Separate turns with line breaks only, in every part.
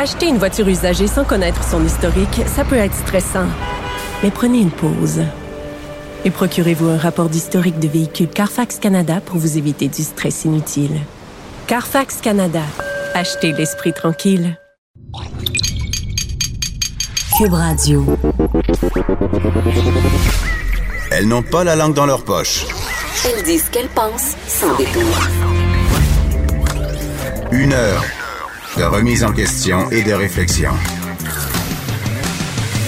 Acheter une voiture usagée sans connaître son historique, ça peut être stressant. Mais prenez une pause. Et procurez-vous un rapport d'historique de véhicule Carfax Canada pour vous éviter du stress inutile. Carfax Canada. Achetez l'esprit tranquille.
Cube Radio.
Elles n'ont pas la langue dans leur poche.
Elles disent ce qu'elles pensent sans détour.
Une heure de remise en question et de réflexion.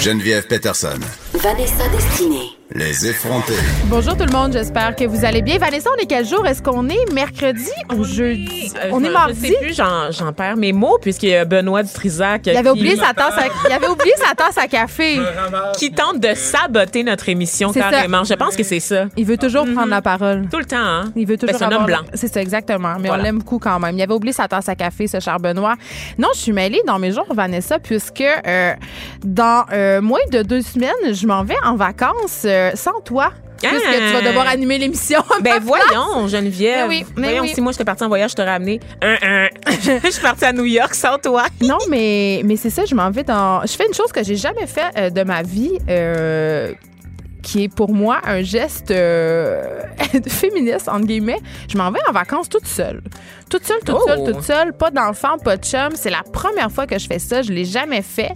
Geneviève Peterson.
Vanessa Destinée.
Les effrontés.
Bonjour tout le monde, j'espère que vous allez bien. Vanessa, on est quel jour? Est-ce qu'on est mercredi ou jeudi?
Euh,
on
je-
est mardi?
Je sais plus, j'en, j'en perds mes mots, puisqu'il y a Benoît Dutrisac
Il avait, oublié sa tasse à, il avait oublié sa tasse à café.
qui tente de saboter notre émission
C'est ça.
carrément. Je pense que c'est ça.
Il veut toujours prendre la parole.
Tout le temps, hein?
Il veut toujours
Ben, c'est un homme blanc.
C'est ça, exactement. Mais
Voilà.
on l'aime beaucoup quand même. Il avait oublié sa tasse à café, ce cher Benoît. Non, je suis mêlée dans mes jours, Vanessa, puisque euh, dans euh, moins de deux semaines, je m'en vais en vacances euh, sans toi. Puisque
Ah.
tu vas devoir animer l'émission. à
Ben
ma
voyons, Geneviève.
Ben oui, mais
voyons,
oui.
si moi j'étais partie en voyage, je t'aurais amené un, un. je suis partie à New York sans toi.
Non, mais, mais c'est ça, je m'en vais dans. Je fais une chose que j'ai jamais fait euh, de ma vie. euh, qui est pour moi un geste euh, féministe, entre guillemets. Je m'en vais en vacances toute seule. Toute seule, toute
Oh.
seule, toute seule. Pas d'enfant, pas de chum. C'est la première fois que je fais ça. Je l'ai jamais fait.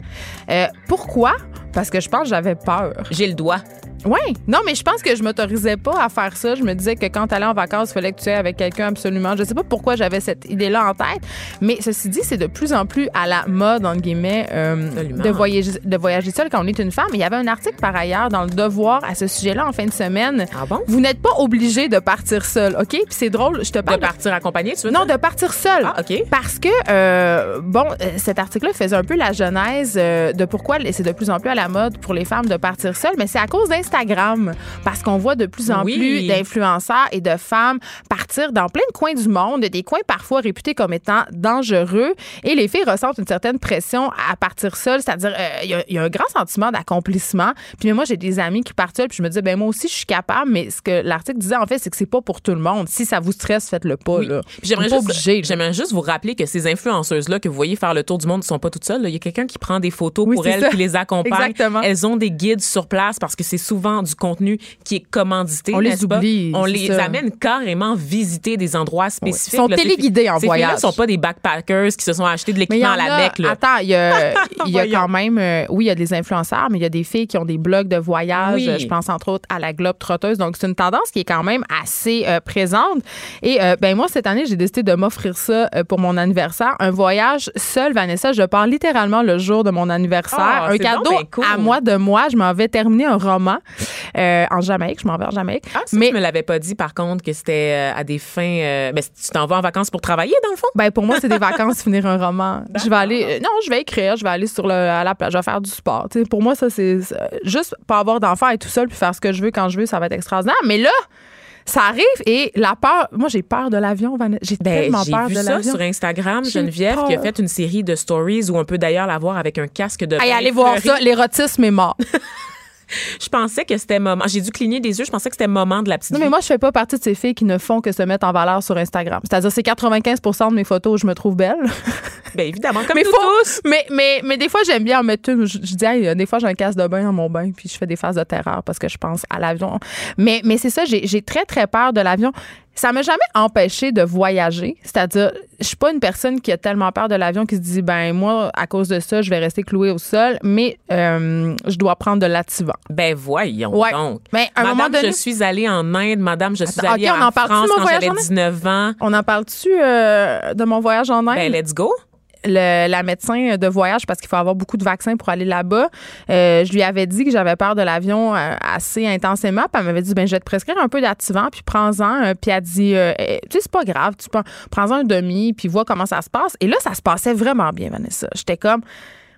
Euh, pourquoi? Parce que je pense que j'avais peur.
J'ai le doigt.
Oui. Non, mais je pense que je m'autorisais pas à faire ça. Je me disais que quand t'allais en vacances, il fallait que tu ailles avec quelqu'un absolument. Je sais pas pourquoi j'avais cette idée-là en tête, mais ceci dit, c'est de plus en plus à la mode, entre guillemets, euh, de, voyager, de voyager seul quand on est une femme. Il y avait un article par ailleurs dans le Devoir à ce sujet-là en fin de semaine.
Ah bon?
Vous n'êtes pas obligé de partir seul, OK? Puis c'est drôle, je te
De
parle.
partir accompagné, tu veux
Non, de partir seul.
Ah, OK.
Parce que, euh, bon, euh, cet article-là faisait un peu la genèse de pourquoi c'est de plus en plus à la mode pour les femmes de partir seules, mais c'est à cause d'Instagram. Parce qu'on voit de plus en
Oui.
plus d'influenceurs et de femmes partir dans plein de coins du monde, des coins parfois réputés comme étant dangereux. Et les filles ressentent une certaine pression à partir seules, c'est-à-dire, euh, il y a- il y, a un grand sentiment d'accomplissement. Puis moi, j'ai des amis qui partent seules, puis je me dis, ben moi aussi, je suis capable, mais ce que l'article disait, en fait, c'est que c'est pas pour tout le monde. Si ça vous stresse, faites-le pas,
Oui. J'aimerais juste, vous rappeler que ces influenceuses-là que vous voyez faire le tour du monde ne sont pas toutes seules. là. Il y a quelqu'un qui prend des photos
Oui,
pour elles,
ça.
qui les accompagne.
Exactement.
Elles ont des guides sur place parce que c'est souvent du contenu qui est commandité.
On les
pas?
oublie,
On les
ça.
amène carrément visiter des endroits spécifiques.
Ils sont
là. Ces
téléguidés en
ces
voyage.
filles-là ne sont pas des backpackers qui se sont achetés de l'équipement
en
à la bec. Là.
Attends, il y a, y a quand même, euh, oui, il y a des influenceurs, mais il y a des filles qui ont des blogs de voyage.
Oui.
Je pense entre autres à la Globe Trotteuse. Donc, c'est une tendance qui est quand même assez euh, présente. Et euh, ben moi, cette année, j'ai décidé de m'offrir ça pour mon anniversaire. Un voyage seul, Vanessa. Je pars littéralement le jour de mon anniversaire.
Ah,
un cadeau
donc bien cool.
À moi de moi. Je m'en vais terminer un roman euh, en Jamaïque. Je m'en vais en Jamaïque.
Ah, ça,
mais
tu me l'avais pas dit, par contre, que c'était euh, à des fins. euh, ben, tu t'en vas en vacances pour travailler, dans le fond?
Ben pour moi, c'est des vacances finir un roman. Je vais aller euh, non, je vais écrire, je vais aller sur le à la plage, je vais faire du sport. Tu sais, pour moi ça c'est c'est- juste pas avoir d'enfant et tout seul puis faire ce que je veux quand je veux, ça va être extraordinaire. Mais là, ça arrive et la peur, moi j'ai peur de l'avion, Vanessa. J'ai
Ben,
tellement
j'ai
peur
vu
de
ça
l'avion.
sur Instagram, Geneviève, qui a fait une série de stories où on peut d'ailleurs la voir avec un casque de bain
allez voir ça, l'érotisme est mort.
Je pensais que c'était moment. J'ai dû cligner des yeux. Je pensais que c'était moment de la petite.
Non, mais
vie.
moi, je fais pas partie de ces filles qui ne font que se mettre en valeur sur Instagram. C'est-à-dire, c'est 95% de mes photos où je me trouve belle.
Ben, évidemment, comme
mais,
nous
faut-
tous.
mais, mais, mais des fois, j'aime bien en mettre une. Je, je dis, hey, des fois, j'ai un casque de bain dans mon bain, puis je fais des phases de terreur parce que je pense à l'avion. Mais, mais c'est ça, j'ai très, très peur de l'avion. Ça m'a jamais empêché de voyager. C'est-à-dire, je suis pas une personne qui a tellement peur de l'avion qui se dit, ben moi, à cause de ça, je vais rester clouée au sol, mais euh, je dois prendre de l'activant.
Ben, voyons
Ouais.
donc.
Mais à un
Madame,
moment donné-
je suis allée en Inde. Madame, je suis
Attends,
allée
on
en France
mon
quand
voyage
j'avais
en Inde?
19 ans.
On en parle-tu euh, de mon voyage en Inde?
Ben, let's go.
Le- la médecin de voyage parce qu'il faut avoir beaucoup de vaccins pour aller là-bas. Euh, je lui avais dit que j'avais peur de l'avion euh, assez intensément. Puis elle m'avait dit ben je vais te prescrire un peu d'activant puis prends-en. Euh, puis elle dit euh, Eh, tu sais c'est pas grave, tu prends prends-en un demi puis vois comment ça se passe. Et là ça se passait vraiment bien Vanessa. J'étais comme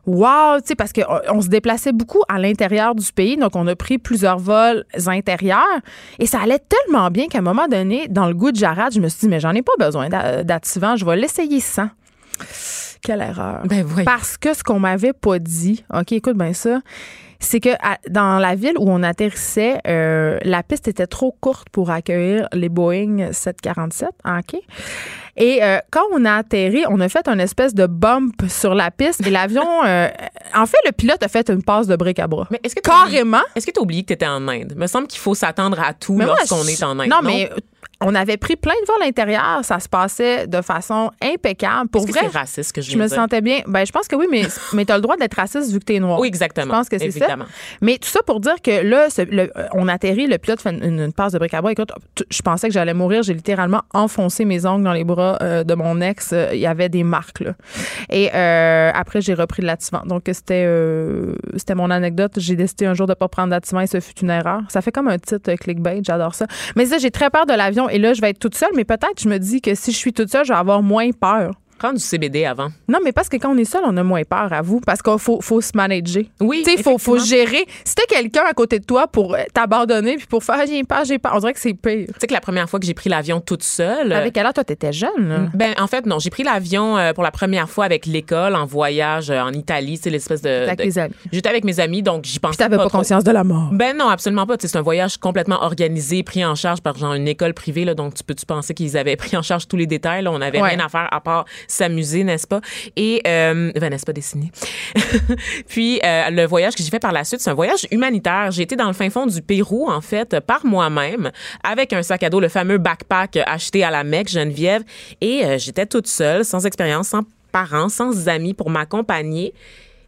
Wow, tu sais, parce qu'on on se déplaçait beaucoup à l'intérieur du pays, donc on a pris plusieurs vols intérieurs et ça allait tellement bien qu'à un moment donné, dans le goût de Jarad, je me suis dit, mais j'en ai pas besoin d'a- d'activant, je vais l'essayer sans. Quelle erreur.
Ben.
Parce que ce qu'on m'avait pas dit, OK, écoute bien ça, c'est que à- dans la ville où on atterrissait, euh, la piste était trop courte pour accueillir les Boeing 747. OK? Et euh, quand on a atterri, on a fait une espèce de bump sur la piste et l'avion. euh, en fait, le pilote a fait une passe de bric à bras.
Mais est-ce que
Carrément.
Est-ce que tu as oublié que tu étais en Inde? me semble qu'il faut s'attendre à tout lorsqu'on est en Inde.
Non, mais on avait pris plein de vols à l'intérieur. Ça se passait de façon impeccable. Pour vrai,
c'est raciste que je
je me
dire?
sentais bien. Ben, je pense que oui, mais, mais tu as le droit d'être raciste vu que tu es noir.
Oui, exactement.
Je pense que c'est ça. Mais tout ça pour dire que là, ce- le- euh, on atterrit, le pilote fait une, une passe de bric à bras. Écoute, je pensais que j'allais mourir. J'ai littéralement enfoncé mes ongles dans les bras euh, de mon ex. Euh, Il y avait des marques. Là. Et euh, après, j'ai repris de l'attivant. Donc, c'était euh, c'était mon anecdote. J'ai décidé un jour de pas prendre d'attivant et ce fut une erreur. Ça fait comme un titre clickbait. J'adore ça. Mais ça, j'ai très peur de l'avion. Et là, je vais être toute seule. Mais peut-être, je me dis que si je suis toute seule, je vais avoir moins peur.
Prends du CBD avant.
Non, mais parce que quand on est seul, on a moins peur, à vous. Parce qu'il faut, faut se manager.
Oui,
Tu sais, il faut, faut gérer. Si t'as quelqu'un à côté de toi pour euh, t'abandonner puis pour faire j'ai peur, j'ai peur, on dirait que c'est pire.
Tu sais que la première fois que j'ai pris l'avion toute seule.
Avec quelle heure, toi, t'étais jeune, là?
Ben, en fait, non. J'ai pris l'avion euh, pour la première fois avec l'école en voyage euh, en Italie. C'est l'espèce de.
Avec
de-
amis.
J'étais avec mes amis, donc j'y pensais
Puis t'avais pas,
trop.
conscience de la mort.
Ben non, absolument pas. Tu C'est un voyage complètement organisé, pris en charge par genre une école privée. Là, donc, tu peux-tu penser qu'ils avaient pris en charge tous les détails? Là, on n'avait
Ouais.
rien à faire à part s'amuser, n'est-ce pas? Et, euh, ben, n'est-ce pas dessiné? Puis, euh, le voyage que j'ai fait par la suite, c'est un voyage humanitaire. J'ai été dans le fin fond du Pérou, en fait, par moi-même, avec un sac à dos, le fameux backpack acheté à la Mecque, Geneviève. Et euh, j'étais toute seule, sans expérience, sans parents, sans amis pour m'accompagner.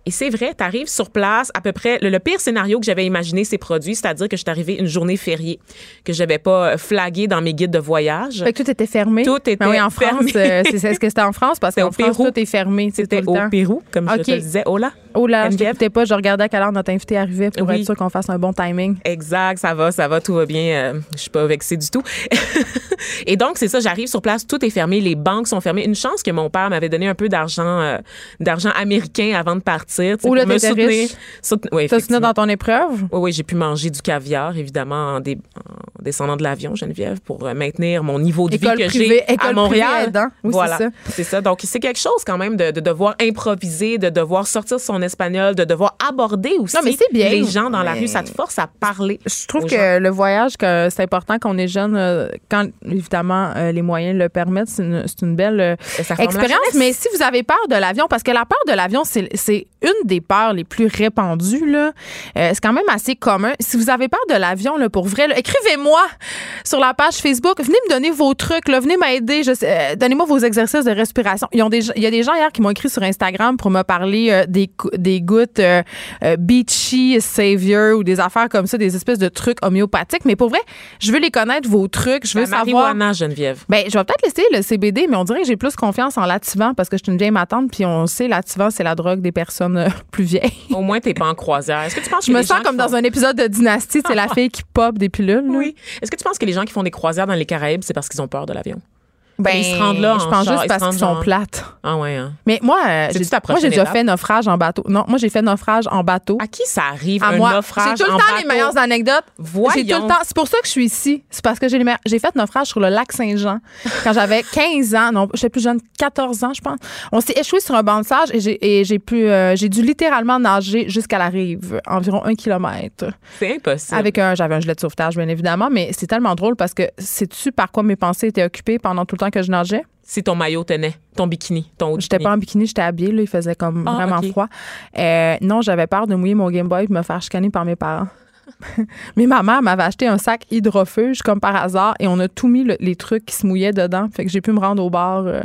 Et c'est vrai, tu arrives sur place, à peu près, le, le pire scénario que j'avais imaginé s'est produit, c'est-à-dire que je suis arrivée une journée fériée, que j'avais pas euh, flagué dans mes guides de voyage.
Fait que tout était fermé.
Tout était
Ben oui, en France,
fermé.
euh, c'est est-ce que c'était en France? Parce
C'était
qu'en France,
Pérou.
tout est fermé,
C'était
le
au
temps.
Pérou, comme je
OK.
te le disais. Oh là!
Oh là, je
Geneviève?
t'écoutais pas, je regardais à quelle heure notre invité arrivait pour
Oui.
être sûr qu'on fasse un bon timing.
Exact, ça va, ça va, tout va bien. euh, je suis pas vexée du tout. et donc, c'est ça, j'arrive sur place, tout est fermé, les banques sont fermées. Une chance que mon père m'avait donné un peu d'argent euh, d'argent américain avant de partir.
là,
pour me soutenir.
riche.
Souten- oui,
T'as soutenu
effectivement.
dans ton épreuve?
Oui, oui, j'ai pu manger du caviar, évidemment, en, dé- en descendant de l'avion, Geneviève, pour euh, maintenir mon niveau de
École
vie que j'ai à Montréal.
privée. Oui, c'est ça.
c'est ça. Donc, c'est quelque chose quand même de, de devoir improviser, de devoir sortir son espagnol, de devoir aborder aussi
Non, mais c'est bien.
les gens dans la rue. Ça te force à parler.
Je trouve que
gens.
le voyage, que c'est important qu'on est jeune, euh, quand évidemment euh, les moyens le permettent, c'est une, belle euh, expérience. Mais si vous avez peur de l'avion, parce que la peur de l'avion, c'est c'est une des peurs les plus répandues. là. C'est quand même assez commun. Si vous avez peur de l'avion, là, pour vrai, écrivez-moi sur la page Facebook. Venez me donner vos trucs. Là, venez m'aider. Donnez-moi vos exercices de respiration. Ils ont des, il y a des gens hier qui m'ont écrit sur Instagram pour me parler des, des gouttes euh, euh, Beachy Savior ou des affaires comme ça, des espèces de trucs homéopathiques. Mais pour vrai, je veux les connaître, vos trucs. Je veux
La
savoir.
marijuana, Geneviève.
Ben, je vais peut-être laisser le CBD, mais on dirait que j'ai plus confiance en l'activant parce que je suis une vieille matante, puis on sait l'activant, c'est la drogue des personnes euh, plus vieilles.
Au moins, t'es pas en croisière. Est-ce que tu penses
Je
que
me sens comme dans
font-
un épisode de Dynastie, c'est la fille qui pop des pilules. là.
Oui. Est-ce que tu penses que les gens qui font des croisières dans les Caraïbes, c'est parce qu'ils ont peur de l'avion?
Ben,
Ils se rendent là
je
en
pense
char,
juste parce qu'ils sont plates.
Ah ouais, hein?
Mais moi, euh, j'ai, moi, déjà fait naufrage en bateau. Non, moi, j'ai fait naufrage en bateau.
À qui ça arrive,
à
un
moi.
naufrage
J'ai tout le temps
bateau?
les meilleures anecdotes.
Voyons.
J'ai tout le temps. C'est pour ça que je suis ici. C'est parce que j'ai les meilleures- J'ai fait naufrage sur le lac Saint-Jean quand j'avais 15 ans. Non, j'étais plus jeune, 14 ans, je pense. On s'est échoué sur un banc de sage et j'ai, et j'ai pu, euh, j'ai dû littéralement nager jusqu'à la rive, environ un kilomètre.
C'est impossible.
Avec un, j'avais un gilet de sauvetage, bien évidemment, mais c'est tellement drôle parce que sais-tu par quoi mes pensées étaient occupées pendant tout le temps que je nageais?
Si ton maillot tenait, ton bikini, ton haut
J'étais pas en bikini, j'étais habillée, là, il faisait comme
Ah,
vraiment froid. Euh, non, j'avais peur de mouiller mon Game Boy et de me faire chicaner par mes parents. Mais ma mère m'avait acheté un sac hydrofuge comme par hasard et on a tout mis le- les trucs qui se mouillaient dedans. Fait que j'ai pu me rendre au bar euh,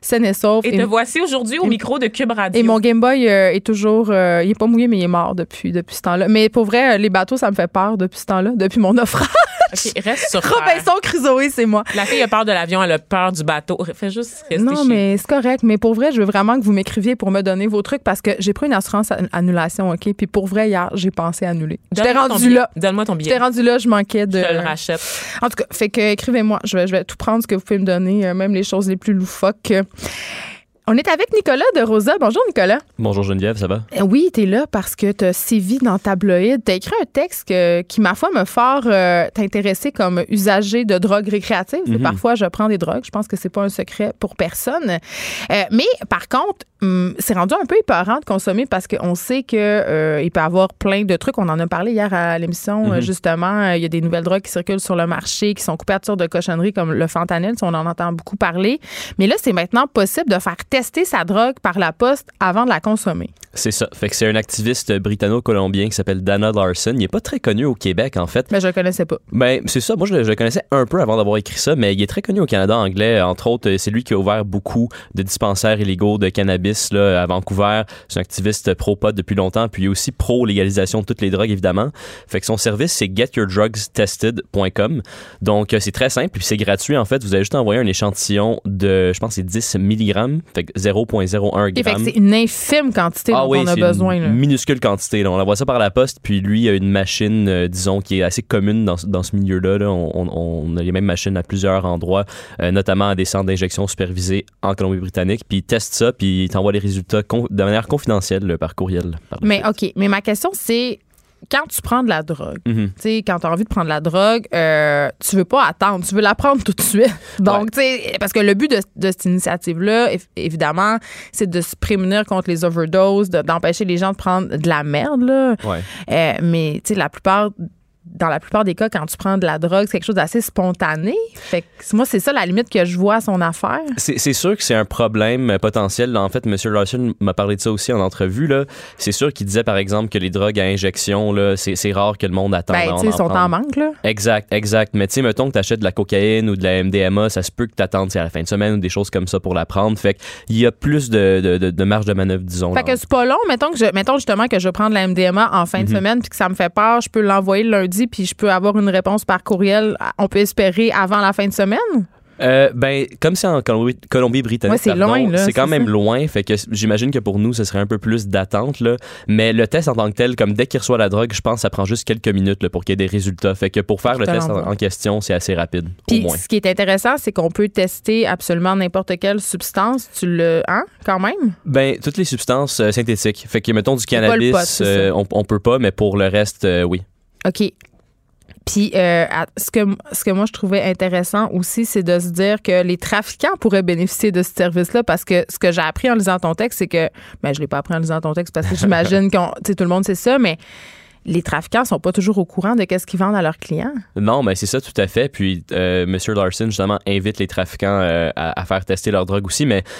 saine et sauf.
Et
Et,
te voici aujourd'hui au micro de Cube Radio.
et mon Game Boy euh, est toujours. euh, il est pas mouillé, mais il est mort depuis, depuis ce temps-là. Mais pour vrai, les bateaux, ça me fait peur depuis ce temps-là, depuis mon naufrage.
OK, reste sur.
Robinson Crusoe, c'est moi.
La fille a peur de l'avion, elle a peur du bateau. Fais juste rester
Non,
chez
mais c'est correct. Mais pour vrai, je veux vraiment que vous m'écriviez pour me donner vos trucs parce que j'ai pris une assurance an- annulation, OK? Puis pour vrai, hier, j'ai pensé annuler. J'étais
Donne-moi ton
rendu là.
Donne-moi ton billet.
J'étais rendu là, je manquais de.
Je te le rachète.
En tout cas, fait que écrivez-moi. Je vais, je vais tout prendre ce que vous pouvez me donner, euh, même les choses les plus loufoques. On est avec Nicolas de Rosa. Bonjour, Nicolas.
Bonjour Geneviève, ça va?
Euh, Oui, tu es là parce que tu as sévi dans tabloïd. Tu as écrit un texte que- qui, ma foi, me fort euh, t'intéresser comme usager de drogues récréatives.
Mhm.
Parfois, je prends des drogues. Je pense que c'est pas un secret pour personne. Euh, mais par contre, hum, c'est rendu un peu épeurant de consommer parce qu'on sait que euh, il peut y avoir plein de trucs. On en a parlé hier à l'émission,
Mhm.
euh, justement. Il y a des nouvelles drogues qui circulent sur le marché, qui sont sortes de cochonneries comme le fentanyl. On en entend beaucoup parler. Mais là, c'est maintenant possible de faire tester sa drogue par la poste avant de la consommer.
C'est ça. Fait que c'est un activiste britanno-colombien qui s'appelle Dana Larson. Il est pas très connu au Québec, en fait.
Mais je le connaissais pas.
Ben, c'est ça. Moi, je, le- connaissais un peu avant d'avoir écrit ça, mais il est très connu au Canada anglais. Entre autres, c'est lui qui a ouvert beaucoup de dispensaires illégaux de cannabis là, à Vancouver. C'est un activiste pro-pot depuis longtemps, puis il est aussi pro-légalisation de toutes les drogues, évidemment. Fait que son service, c'est getyourdrugstested.com. Donc, euh, c'est très simple, puis c'est gratuit, en fait. Vous avez juste envoyé un échantillon de, je pense, c'est 10 mg, fait 0,01
Ok, fait que
g.
c'est une infime quantité dont on a
Ah
besoin.
Une
là.
minuscule quantité. là. On envoie ça par la poste, puis lui, il a une machine, euh, disons, qui est assez commune dans, ce- dans ce milieu-là. là. On, on- on a les mêmes machines à plusieurs endroits, euh, notamment à des centres d'injection supervisés en Colombie-Britannique. Puis il teste ça, puis il t'envoie les résultats de manière confidentielle par courriel. par
Mais. OK, mais ma question, c'est quand tu prends de la drogue, tu sais, quand tu as envie de prendre de la drogue, euh, tu veux pas attendre, tu veux la prendre tout de suite. Donc, tu sais, parce que le but de, de cette initiative-là, év- évidemment, c'est de se prémunir contre les overdoses, de- d'empêcher les gens de prendre de la merde, là.
Ouais.
Euh, mais, tu sais, la plupart dans la plupart des cas, quand tu prends de la drogue, c'est quelque chose d'assez spontané. Fait que moi, c'est ça la limite que je vois à son affaire.
C'est sûr que c'est un problème potentiel. En fait, M. Larson m'a parlé de ça aussi en entrevue. C'est sûr qu'il disait, par exemple, que les drogues à injection, c'est rare que le monde attende.
Ben, ils sont en manque, là.
Exact, exact. Mais tu sais, mettons que tu achètes de la cocaïne ou de la MDMA, ça se peut que tu attendes à la fin de semaine ou des choses comme ça pour la prendre. Fait qu'il y a plus de, de, de, de marge de manœuvre, disons.
Fait
là.
que c'est pas long. Mettons, que je, mettons justement que je prends de la MDMA en fin de
Mhm.
semaine puis que ça me fait peur. Je peux l'envoyer le lundi puis je peux avoir une réponse par courriel. On peut espérer avant la fin de semaine?
Euh, ben, comme c'est en Colombie- Colombie-Britannique,
Ouais, c'est
quand même
ça.
loin. Fait que j'imagine que pour nous, ce serait un peu plus d'attente. là. Mais le test en tant que tel, comme dès qu'il reçoit la drogue, je pense que ça prend juste quelques minutes là, pour qu'il y ait des résultats. Fait que pour faire le
te
test en, question, c'est assez rapide, au
Puis
moins.
ce qui est intéressant, c'est qu'on peut tester absolument n'importe quelle substance. Tu le. Hein, quand même?
Ben, toutes les substances euh, synthétiques. Fait que, mettons, du cannabis,
pot,
euh, on, on peut pas, mais pour le reste, euh, oui.
OK. Puis, euh, ce, que, ce que moi, je trouvais intéressant aussi, c'est de se dire que les trafiquants pourraient bénéficier de ce service-là parce que ce que j'ai appris en lisant ton texte, c'est que, ben, je l'ai pas appris en lisant ton texte parce que j'imagine qu'on, tout le monde sait ça, mais les trafiquants sont pas toujours au courant de qu'est-ce qu'ils vendent à leurs clients.
Non, mais c'est ça tout à fait. Puis euh, M. Larson, justement, invite les trafiquants euh, à, à faire tester leur drogue aussi. Mais, tu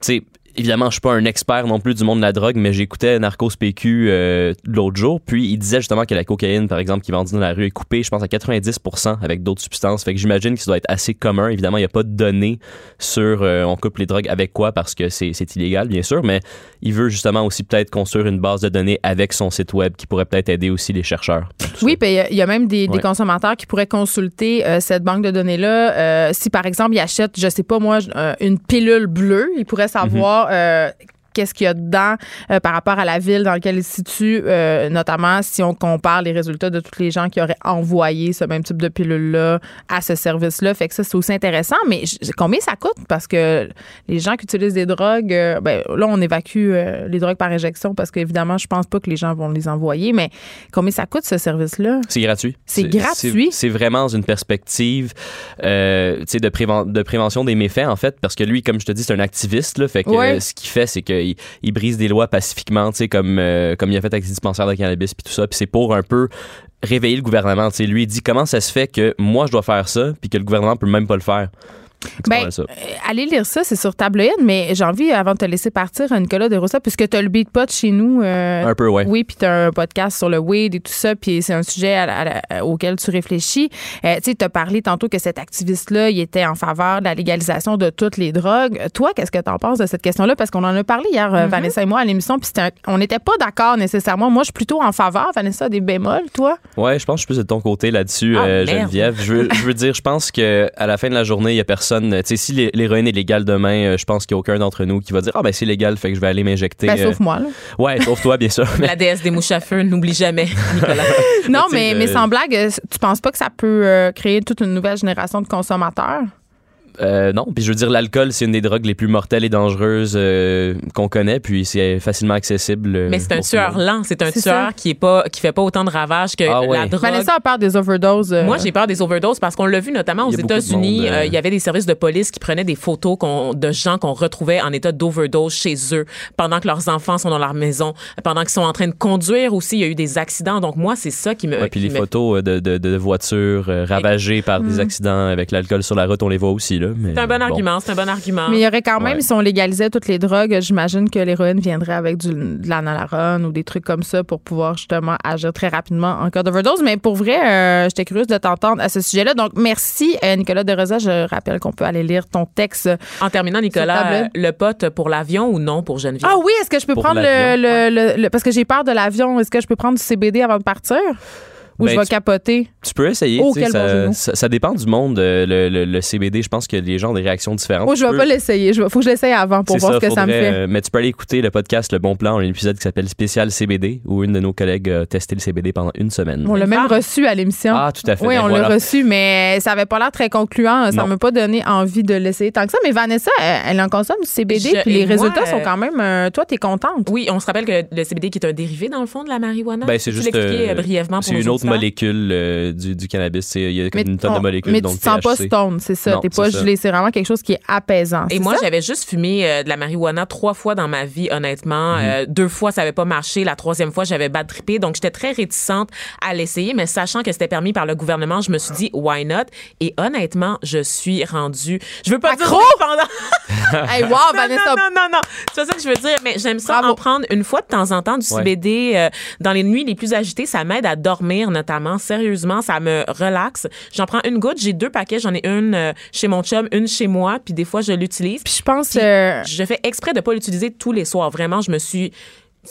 sais, évidemment, je suis pas un expert non plus du monde de la drogue, mais j'écoutais Narcos PQ euh, l'autre jour. Puis il disait justement que la cocaïne, par exemple, qui est vendue dans la rue est coupée, je pense, à 90% avec d'autres substances. Fait que j'imagine que ça doit être assez commun. Évidemment, il n'y a pas de données sur euh, on coupe les drogues avec quoi parce que c'est illégal, bien sûr. Mais il veut justement aussi peut-être construire une base de données avec son site web qui pourrait peut-être aider aussi les chercheurs.
Oui, puis il y a- il y, a même des, consommateurs qui pourraient consulter euh, cette banque de données-là. Si, par exemple, ils achètent, je sais pas moi, une pilule bleue, ils pourraient savoir euh, qu'est-ce qu'il y a dedans euh, par rapport à la ville dans laquelle il se situe, euh, notamment si on compare les résultats de tous les gens qui auraient envoyé ce même type de pilule-là à ce service-là. Fait que ça, c'est aussi intéressant. Mais combien ça coûte? Parce que les gens qui utilisent des drogues, euh, ben, là, on évacue les drogues par injection parce qu'évidemment, je pense pas que les gens vont les envoyer. Mais combien ça coûte, ce service-là?
C'est gratuit.
C'est gratuit?
C'est vraiment dans une perspective de, préven- de prévention des méfaits, en fait, parce que lui, comme je te dis, c'est un activiste. Là, fait que ce qu'il fait, c'est qu'il il brise des lois pacifiquement, tu comme, euh, comme il a fait avec les dispensaires de cannabis puis tout ça. C'est pour un peu réveiller le gouvernement. tu. Lui, il dit comment ça se fait que moi, je dois faire ça puis que le gouvernement peut même pas le faire?
Ben,
ça.
Euh, allez lire ça, c'est sur tabloïd, mais j'ai envie, avant de te laisser partir, Nicolas de Rossa, puisque tu as le beatpot chez nous. euh,
Un peu, ouais.
Oui, puis tu as un podcast sur le weed et tout ça, puis c'est un sujet à la- à la- auquel tu réfléchis. Euh, tu sais, tu as parlé tantôt que cet activiste-là, il était en faveur de la légalisation de toutes les drogues. Toi, qu'est-ce que tu en penses de cette question-là? Parce qu'on en a parlé hier,
Mm-hmm.
euh, Vanessa et moi, à l'émission, puis on n'était pas d'accord nécessairement. Moi, je suis plutôt en faveur. Vanessa des bémols, toi?
Ouais, je pense que je suis plus de ton côté là-dessus,
Ah,
euh. Geneviève. Je veux, je veux dire, je pense que à la fin de la journée, il y a personne. Si l'hé- l'héroïne est légale demain, euh, je pense qu'il n'y a aucun d'entre nous qui va dire ah ben c'est légal, fait que je vais aller m'injecter.
Ben,
euh,
sauf moi, là.
Ouais, sauf toi, bien sûr. Mais
La déesse des mouches à feu, n'oublie jamais, Nicolas.
Non, mais, mais
euh,
sans blague, euh, tu penses pas que ça peut euh, créer toute une nouvelle génération de consommateurs?
Euh, non, puis je veux dire, l'alcool, c'est une des drogues les plus mortelles et dangereuses euh, qu'on connaît, puis c'est facilement accessible. euh,
Mais c'est un tueur
monde.
lent. C'est un
C'est
tueur
ça.
qui est pas, qui fait pas autant de ravages que
Ah ouais.
la drogue.
Vanessa a peur des overdoses. euh,
Moi, j'ai peur des overdoses parce qu'on l'a vu notamment aux États-Unis.
euh,
euh, il y avait des services de police qui prenaient des photos qu'on- de gens qu'on retrouvait en état d'overdose chez eux pendant que leurs enfants sont dans leur maison, pendant qu'ils sont en train de conduire aussi. Il y a eu des accidents. Donc, moi, c'est ça qui me.
Ouais, puis
qui
les
me-
photos de, de, de voitures euh, ravagées par des accidents avec l'alcool sur la route, on les voit aussi. là. Mais
C'est un bon,
bon.
argument. C'est un bon argument.
Mais il y aurait quand même,
Ouais.
si on légalisait toutes les drogues, j'imagine que l'héroïne viendrait avec du, de l'analarone ou des trucs comme ça pour pouvoir justement agir très rapidement en cas d'overdose. Mais pour vrai, euh, j'étais curieuse de t'entendre à ce sujet-là. Donc, merci, euh, Nicolas De Rosa. Je rappelle qu'on peut aller lire ton texte.
En terminant, Nicolas, le pote pour l'avion ou non pour Geneviève?
Ah oui, est-ce que je peux
Pour
prendre le,
l'avion,
le- le- le- Parce que j'ai peur de l'avion. Est-ce que je peux prendre du CBD avant de partir? Ou
Ben,
je vais
tu-
capoter?
Tu peux essayer.
Oh,
tu
quel
ça,
mots.
ça, ça dépend du monde. euh, le, le- le CBD, je pense que les gens ont des réactions différentes.
Oh, je
Tu
vais
peux-
pas l'essayer. Il faut que je l'essaye avant pour voir
ça,
ce que ça me fait.
euh, mais tu peux aller écouter le podcast Le Bon Plan. On a un épisode qui s'appelle Spécial CBD où une de nos collègues a testé le CBD pendant une semaine.
On l'a même reçu à l'émission.
Ah, tout à fait.
Oui,
Ben
on
voilà.
l'a reçu, mais ça avait pas l'air très concluant. Ça
Non.
m'a pas donné envie de l'essayer tant que ça. Mais Vanessa, elle, elle en consomme du CBD,
Je-
puis les
moi,
résultats sont
euh,
quand même. euh, toi, t'es contente.
Oui, on se rappelle que le CBD qui est un dérivé dans le fond de la marijuana.
Ben, c'est juste.
l'expliquer, brièvement pour
une autre
auditeurs?
molécule euh, du, du cannabis. C'est- Il y a comme une tonne
on-
de molécules.
mais
donc
tu te sens pas stone, c'est ça. T'es pas
c'est ça.
gelé. C'est vraiment quelque chose qui est apaisant.
Et moi, j'avais juste fumé euh, de la marijuana trois fois dans ma vie, honnêtement.
Mhm.
Euh, deux fois, ça avait pas marché. La troisième fois, j'avais bad trippé. Donc, j'étais très réticente à l'essayer, mais sachant que c'était permis par le gouvernement, je me suis dit, why not? Et honnêtement, je suis rendue. Je veux pas
Accro?
dire dépendant.
Hey, wow,
non,
Vanessa.
non, non, non, non. C'est pas ça que je veux dire, mais j'aime ça
Bravo.
en prendre une fois de temps en temps du
Ouais.
CBD euh, dans les nuits les plus agitées. Ça m'aide à dormir, notamment. Sérieusement, ça me relaxe. J'en prends une goutte. J'ai deux paquets. J'en ai une euh, chez mon chum, une chez moi. Puis des fois, je l'utilise.
Puis je pense.
Puis,
euh,
je fais exprès de pas l'utiliser tous les soirs. Vraiment, je me suis.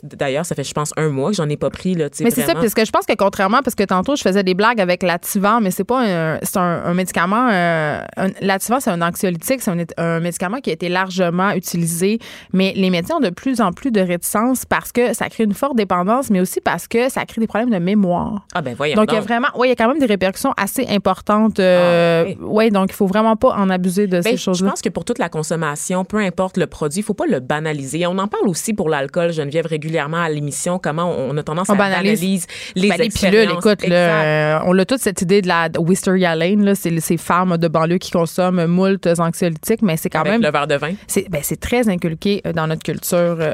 D'ailleurs, ça fait, je pense, un mois que j'en ai pas pris. Là,
Mais c'est ça, parce que je pense que contrairement, parce que tantôt, je faisais des blagues avec l'Ativan, mais c'est pas un, c'est un, un médicament. Euh, L'Ativan, c'est un anxiolytique, c'est un, un médicament qui a été largement utilisé, mais les médecins ont de plus en plus de réticence parce que ça crée une forte dépendance, mais aussi parce que ça crée des problèmes de mémoire.
Ah, ben voyons.
Donc, il y a vraiment, oui, il y a quand même des répercussions assez importantes. euh,
Ah, oui.
ouais, donc il faut vraiment pas en abuser de
Ben,
ces
je
choses-là.
pense que pour toute la consommation, peu importe le produit, il faut pas le banaliser. On en parle aussi pour l'alcool, Geneviève, régulièrement à l'émission, comment on a tendance
On
à
banalise.
banaliser les
Ben,
expériences.
écoute, là, euh, on a toute cette idée de la Wisteria Lane, là, c'est ces femmes de banlieue qui consomment moult anxiolytiques, mais c'est quand
Avec
même
le verre de vin.
c'est ben, très inculqué euh, dans notre culture. euh.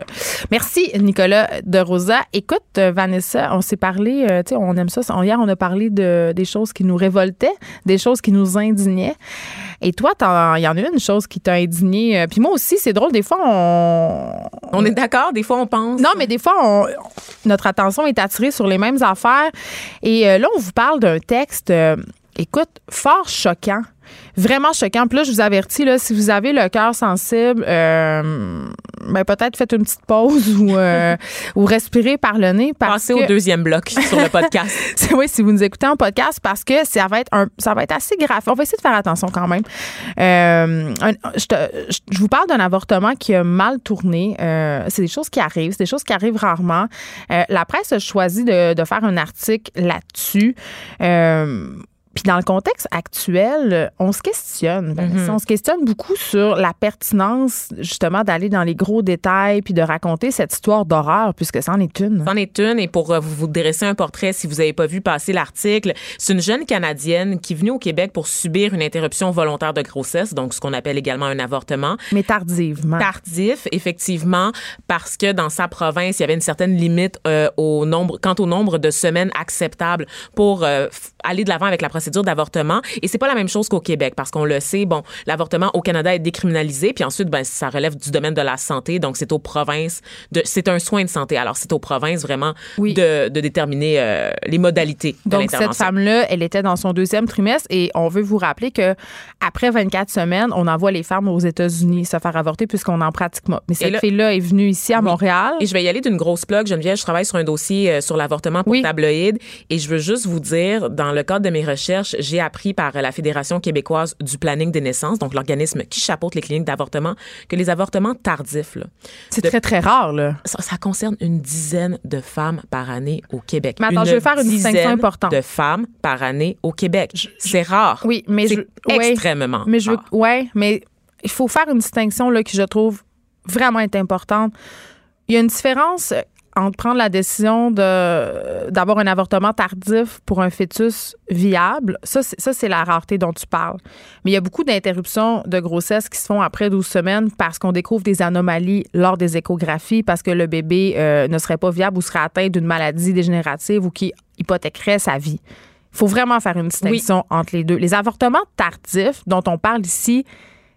Merci Nicolas de Rosa. Écoute Vanessa, on s'est parlé, euh, tu sais, on aime ça. Hier on a parlé de des choses qui nous révoltaient, des choses qui nous indignaient. Et toi, il y en a une chose qui t'a indigné. euh, Puis moi aussi, c'est drôle. Des fois, on
On est d'accord, des fois on pense.
non, mais des fois, on- notre attention est attirée sur les mêmes affaires. Et euh, là, on vous parle d'un texte, euh, écoute, fort choquant. Vraiment choquant. Puis là, je vous avertis, là, si vous avez le cœur sensible, euh, ben, peut-être faites une petite pause ou, euh, ou respirez par le nez. Parce
Passez
que,
au deuxième bloc sur le podcast.
oui, si vous nous écoutez en podcast, parce que ça va être un, ça va être assez grave. On va essayer de faire attention quand même. Euh, un- je, te- je- vous parle d'un avortement qui a mal tourné. Euh, c'est des choses qui arrivent, c'est des choses qui arrivent rarement. Euh, la presse a choisi de, de faire un article là-dessus. Euh, puis dans le contexte actuel, on se questionne. Vanessa. On se questionne beaucoup sur la pertinence, justement, d'aller dans les gros détails puis de raconter cette histoire d'horreur, puisque c'en est une.
C'en est une, et pour euh, vous dresser un portrait, si vous n'avez pas vu passer l'article, c'est une jeune Canadienne qui est venue au Québec pour subir une interruption volontaire de grossesse, donc ce qu'on appelle également un avortement.
Mais tardivement.
Tardif, effectivement, parce que dans sa province, il y avait une certaine limite euh, au nombre, quant au nombre de semaines acceptables pour euh, aller de l'avant avec la procédure d'avortement. Et c'est pas la même chose qu'au Québec, parce qu'on le sait, bon, l'avortement au Canada est décriminalisé, puis ensuite, ben, ça relève du domaine de la santé, donc c'est aux provinces, de, c'est un soin de santé. Alors, c'est aux provinces vraiment
Oui.
de, de déterminer euh, les modalités de
Donc, cette femme-là, elle était dans son deuxième trimestre et on veut vous rappeler que après 24 semaines, on envoie les femmes aux États-Unis se faire avorter puisqu'on en pratique pas. Mais cette
là-
fille-là est venue ici à
Oui.
Montréal.
Et je vais y aller d'une grosse plug. Geneviève, je travaille sur un dossier euh, sur l'avortement pour
Oui.
tabloïd et je veux juste vous dire, dans le cadre de mes recherches, j'ai appris par la Fédération québécoise du planning des naissances, donc l'organisme qui chapeaute les cliniques d'avortement, que les avortements tardifs,
C'est très, très rare, là.
ça, ça concerne une dizaine de femmes par année au Québec.
Mais attends, je vais faire une distinction importante.
De femmes par année au Québec. C'est rare.
Oui, mais je- ouais.
extrêmement.
Mais je veux,
rare.
ouais, mais il faut faire une distinction là que je trouve vraiment est importante. Il y a une différence euh, entre prendre la décision de d'avoir un avortement tardif pour un fœtus viable. Ça, c'est, la rareté dont tu parles. Mais il y a beaucoup d'interruptions de grossesse qui se font après 12 semaines parce qu'on découvre des anomalies lors des échographies, parce que le bébé euh, ne serait pas viable ou serait atteint d'une maladie dégénérative ou qui hypothéquerait sa vie. Il faut vraiment faire une distinction entre les deux. Les avortements tardifs dont on parle ici,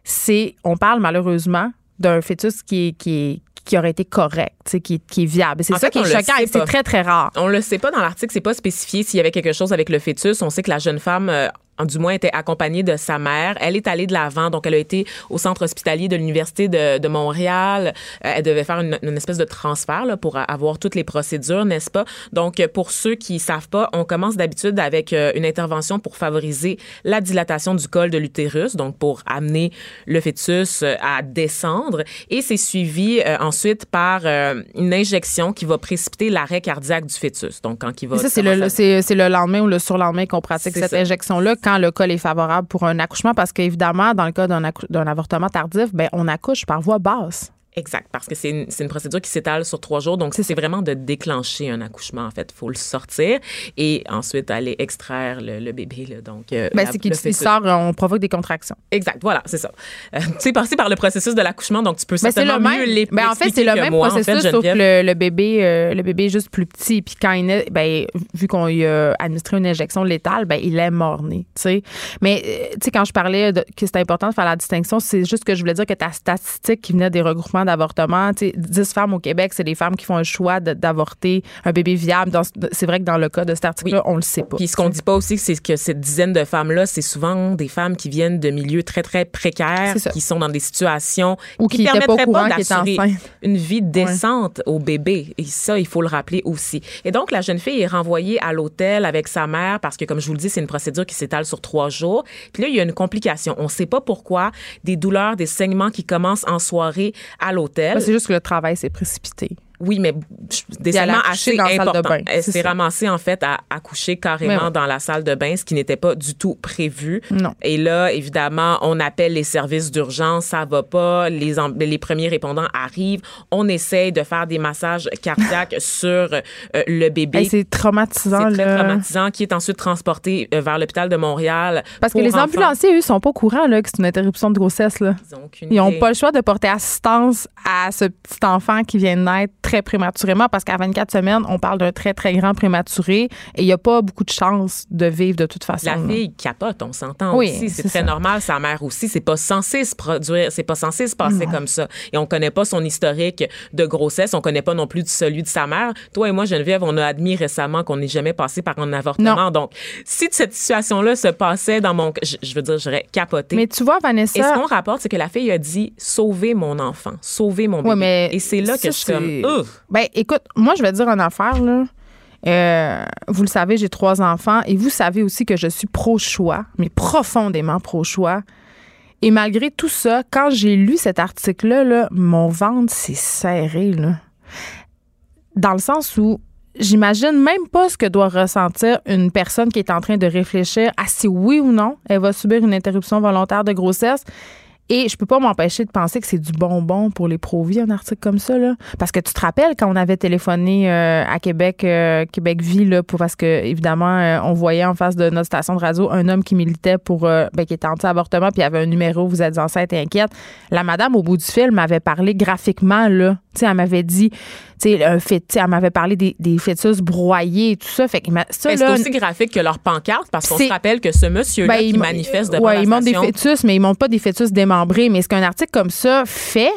c'est, on parle malheureusement d'un fœtus qui est, qui est- qui aurait été correct, qui, est- qui est viable. C'est ça
fait,
qui est choquant et c'est très, très rare.
On le sait pas dans l'article, c'est pas spécifié s'il y avait quelque chose avec le fœtus. On sait que la jeune femme, euh, du moins, était accompagnée de sa mère. Elle est allée de l'avant, donc elle a été au centre hospitalier de l'Université de, de Montréal. Euh, elle devait faire une, une espèce de transfert là, pour avoir toutes les procédures, n'est-ce pas? Donc, pour ceux qui savent pas, on commence d'habitude avec euh, une intervention pour favoriser la dilatation du col de l'utérus, donc pour amener le fœtus euh, à descendre. Et c'est suivi euh, ensuite par euh, une injection qui va précipiter l'arrêt cardiaque du fœtus. Donc, quand il va
ça, c'est le, le lendemain ou le surlendemain qu'on pratique cette injection-là quand le col est favorable pour un accouchement parce qu'évidemment, dans le cas d'un, avortement tardif, ben, on accouche par voie basse.
Exact, parce que c'est une, une procédure qui s'étale sur trois jours. Donc, c'est vraiment de déclencher un accouchement, en fait. Il faut le sortir et ensuite aller extraire le, le bébé. Là, donc, euh,
Ben, c'est qu'il sort, on provoque des contractions.
Exact, voilà, c'est ça. Euh, tu sais, passer par le processus de l'accouchement, donc tu peux
Ben,
certainement
le
mieux
même.
l'é-
Ben, en fait, c'est le même
moi, en
processus,
fait,
sauf que le, le bébé, euh, le bébé est juste plus petit. Puis quand il naît, ben, vu qu'on lui a administré une injection létale, ben, il est mort-né. tu sais. Mais euh, tu sais, quand je parlais de, que c'était important de faire la distinction, c'est juste que je voulais dire que ta statistique qui venait des regroupements d'avortement, tu sais, 10 femmes au Québec, c'est des femmes qui font un choix d'avorter un bébé viable. C'est vrai que dans le cas de cet article-là, on le sait pas.
Puis ce qu'on dit pas aussi, c'est que cette dizaine de femmes-là, c'est souvent des femmes qui viennent de milieux très, très précaires, qui sont dans des situations
Ou qui pas au
permettraient
étaient
d'assurer une vie décente au bébé. Et ça, il faut le rappeler aussi. Et donc, la jeune fille est renvoyée à l'hôtel avec sa mère parce que, comme je vous le dis, c'est une procédure qui s'étale sur trois jours. Puis là, il y a une complication. On sait pas pourquoi des douleurs, des saignements qui commencent en soirée à
c'est juste que le travail s'est précipité.
Oui, mais
accouché
assez
dans la salle de bain,
Elle s'est ramassée, en fait, à accoucher carrément
Mais ouais.
dans la salle de bain, ce qui n'était pas du tout prévu.
Non.
Et là, évidemment, on appelle les services d'urgence, ça va pas, les, premiers répondants arrivent, on essaye de faire des massages cardiaques sur euh, le bébé.
Hey, c'est traumatisant.
C'est très traumatisant, qui est ensuite transporté euh, vers l'hôpital de Montréal.
Parce que les
enfants.
ambulanciers, eux, sont pas au courant là, que c'est une interruption de grossesse. Là.
Ils
n'ont pas le choix de porter assistance à ce petit enfant qui vient de naître très prématurément parce qu'à 24 semaines, on parle d'un très, très grand prématuré et il n'y a pas beaucoup de chances de vivre de toute façon.
La fille capote, on s'entend
Oui,
aussi. C'est très
ça.
normal. Sa mère aussi. C'est pas censé se produire, c'est pas censé se passer comme ça. Et on connaît pas son historique de grossesse. On connaît pas non plus celui de sa mère. Toi et moi, Geneviève, on a admis récemment qu'on n'est jamais passé par un avortement.
Non.
Donc, si cette situation-là se passait dans mon, je, je veux dire, j'aurais capoté.
Mais tu vois,
et ce
Vanessa,
qu'on rapporte, c'est que la fille a dit sauver mon enfant, sauver mon bébé.
Ouais, mais
et c'est là que je suis comme, Ouf!
ben écoute, moi, je vais dire une affaire. Euh, vous le savez, j'ai trois enfants et vous savez aussi que je suis pro-choix, mais profondément pro-choix. Et malgré tout ça, quand j'ai lu cet article-là, là, mon ventre s'est serré. Dans le sens où j'imagine même pas ce que doit ressentir une personne qui est en train de réfléchir à si oui ou non elle va subir une interruption volontaire de grossesse. Et je peux pas m'empêcher de penser que c'est du bonbon pour les pro-vie, un article comme ça. Là. Parce que tu te rappelles quand on avait téléphoné euh, à Québec, euh, Québec Vie, là, pour, parce que évidemment, euh, on voyait en face de notre station de radio un homme qui militait pour ben, qui était anti-avortement, puis il y avait un numéro, vous êtes enceinte inquiète. La madame, au bout du film, m'avait parlé graphiquement, là. Tu sais, elle m'avait dit, tu sais, un fait, elle m'avait parlé des, des fœtus broyés et tout ça. Fait que ça,
c'est aussi graphique que leur pancarte parce qu'on se rappelle que ce monsieur-là
ben,
qui
il-
manifeste devant
ouais,
la
ils montrent des fœtus, mais ils montrent pas des fœtus démembrés. Mais ce qu'un article comme ça fait,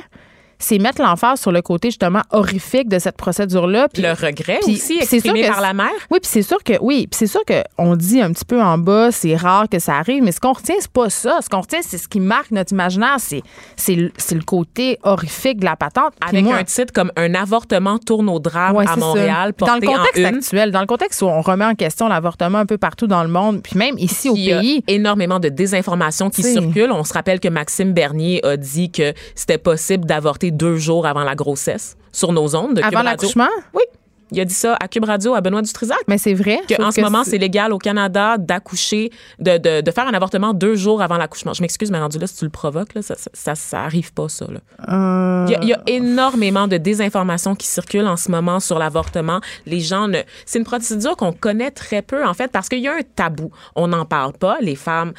c'est mettre l'emphase sur le côté justement horrifique de cette procédure-là. Puis
Le regret
puis-
aussi exprimé
que
par la mère?
oui, puis c'est sûr que oui, puis c'est sûr que on dit un petit peu en bas, c'est rare que ça arrive, mais ce qu'on retient c'est pas ça. Ce qu'on retient c'est ce qui marque notre imaginaire, c'est c'est le- côté horrifique de la patente.
Avec
moi-
un titre comme Un avortement tourne au drame
Ouais,
à. Montréal,
Puis Dans le
porté en
contexte actuel, dans le contexte où on remet en question l'avortement un peu partout dans le monde, puis même ici au
Il y a
pays.
énormément de désinformation qui circule. On se rappelle que Maxime Bernier a dit que c'était possible d'avorter deux jours avant la grossesse sur nos ondes de
Avant l'accouchement?
Oui. Il a dit ça à Cube Radio, à Benoît Dutrisac.
Mais c'est vrai.
Que en ce moment, c'est légal au Canada d'accoucher, de, de, de faire un avortement deux jours avant l'accouchement. Je m'excuse, mais rendu là, si tu le provoques, là, ça, ça, ça, ça arrive pas, ça. Là.
Euh,
Il y, a, il y a énormément de désinformation qui circule en ce moment sur l'avortement. Les gens ne. C'est une procédure qu'on connaît très peu, en fait, parce qu'il y a un tabou. On n'en parle pas. Les femmes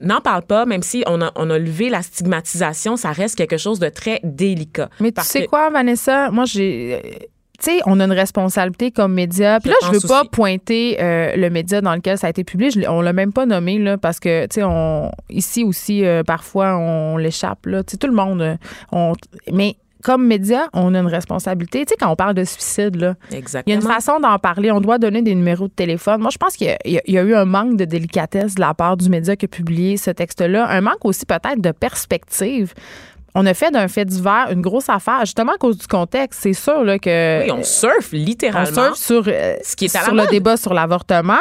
n'en parlent pas, même si on a, on a levé la stigmatisation, ça reste quelque chose de très délicat.
Mais tu sais
que-
quoi, Vanessa? Moi, j'ai. Tu sais, on a une responsabilité comme média. Puis là, je veux pas
aussi.
pointer euh, le média dans lequel ça a été publié. Je on l'a même pas nommé, là, parce que, tu sais, on, ici aussi, euh, parfois, on l'échappe, là. Tu sais, tout le monde. euh, on, mais comme média, on a une responsabilité. Tu sais, quand on parle de suicide, là, il y a une façon d'en parler. On doit donner des numéros de téléphone. Moi, je pense qu'il y a- y, eu un manque de délicatesse de la part du média qui a publié ce texte-là. Un manque aussi peut-être de perspective. On a fait d'un fait divers une grosse affaire, justement à cause du contexte. C'est sûr là, que
Oui, on surfe
on
littéralement.
surfe sur, euh,
Ce qui est à
sur le débat sur l'avortement.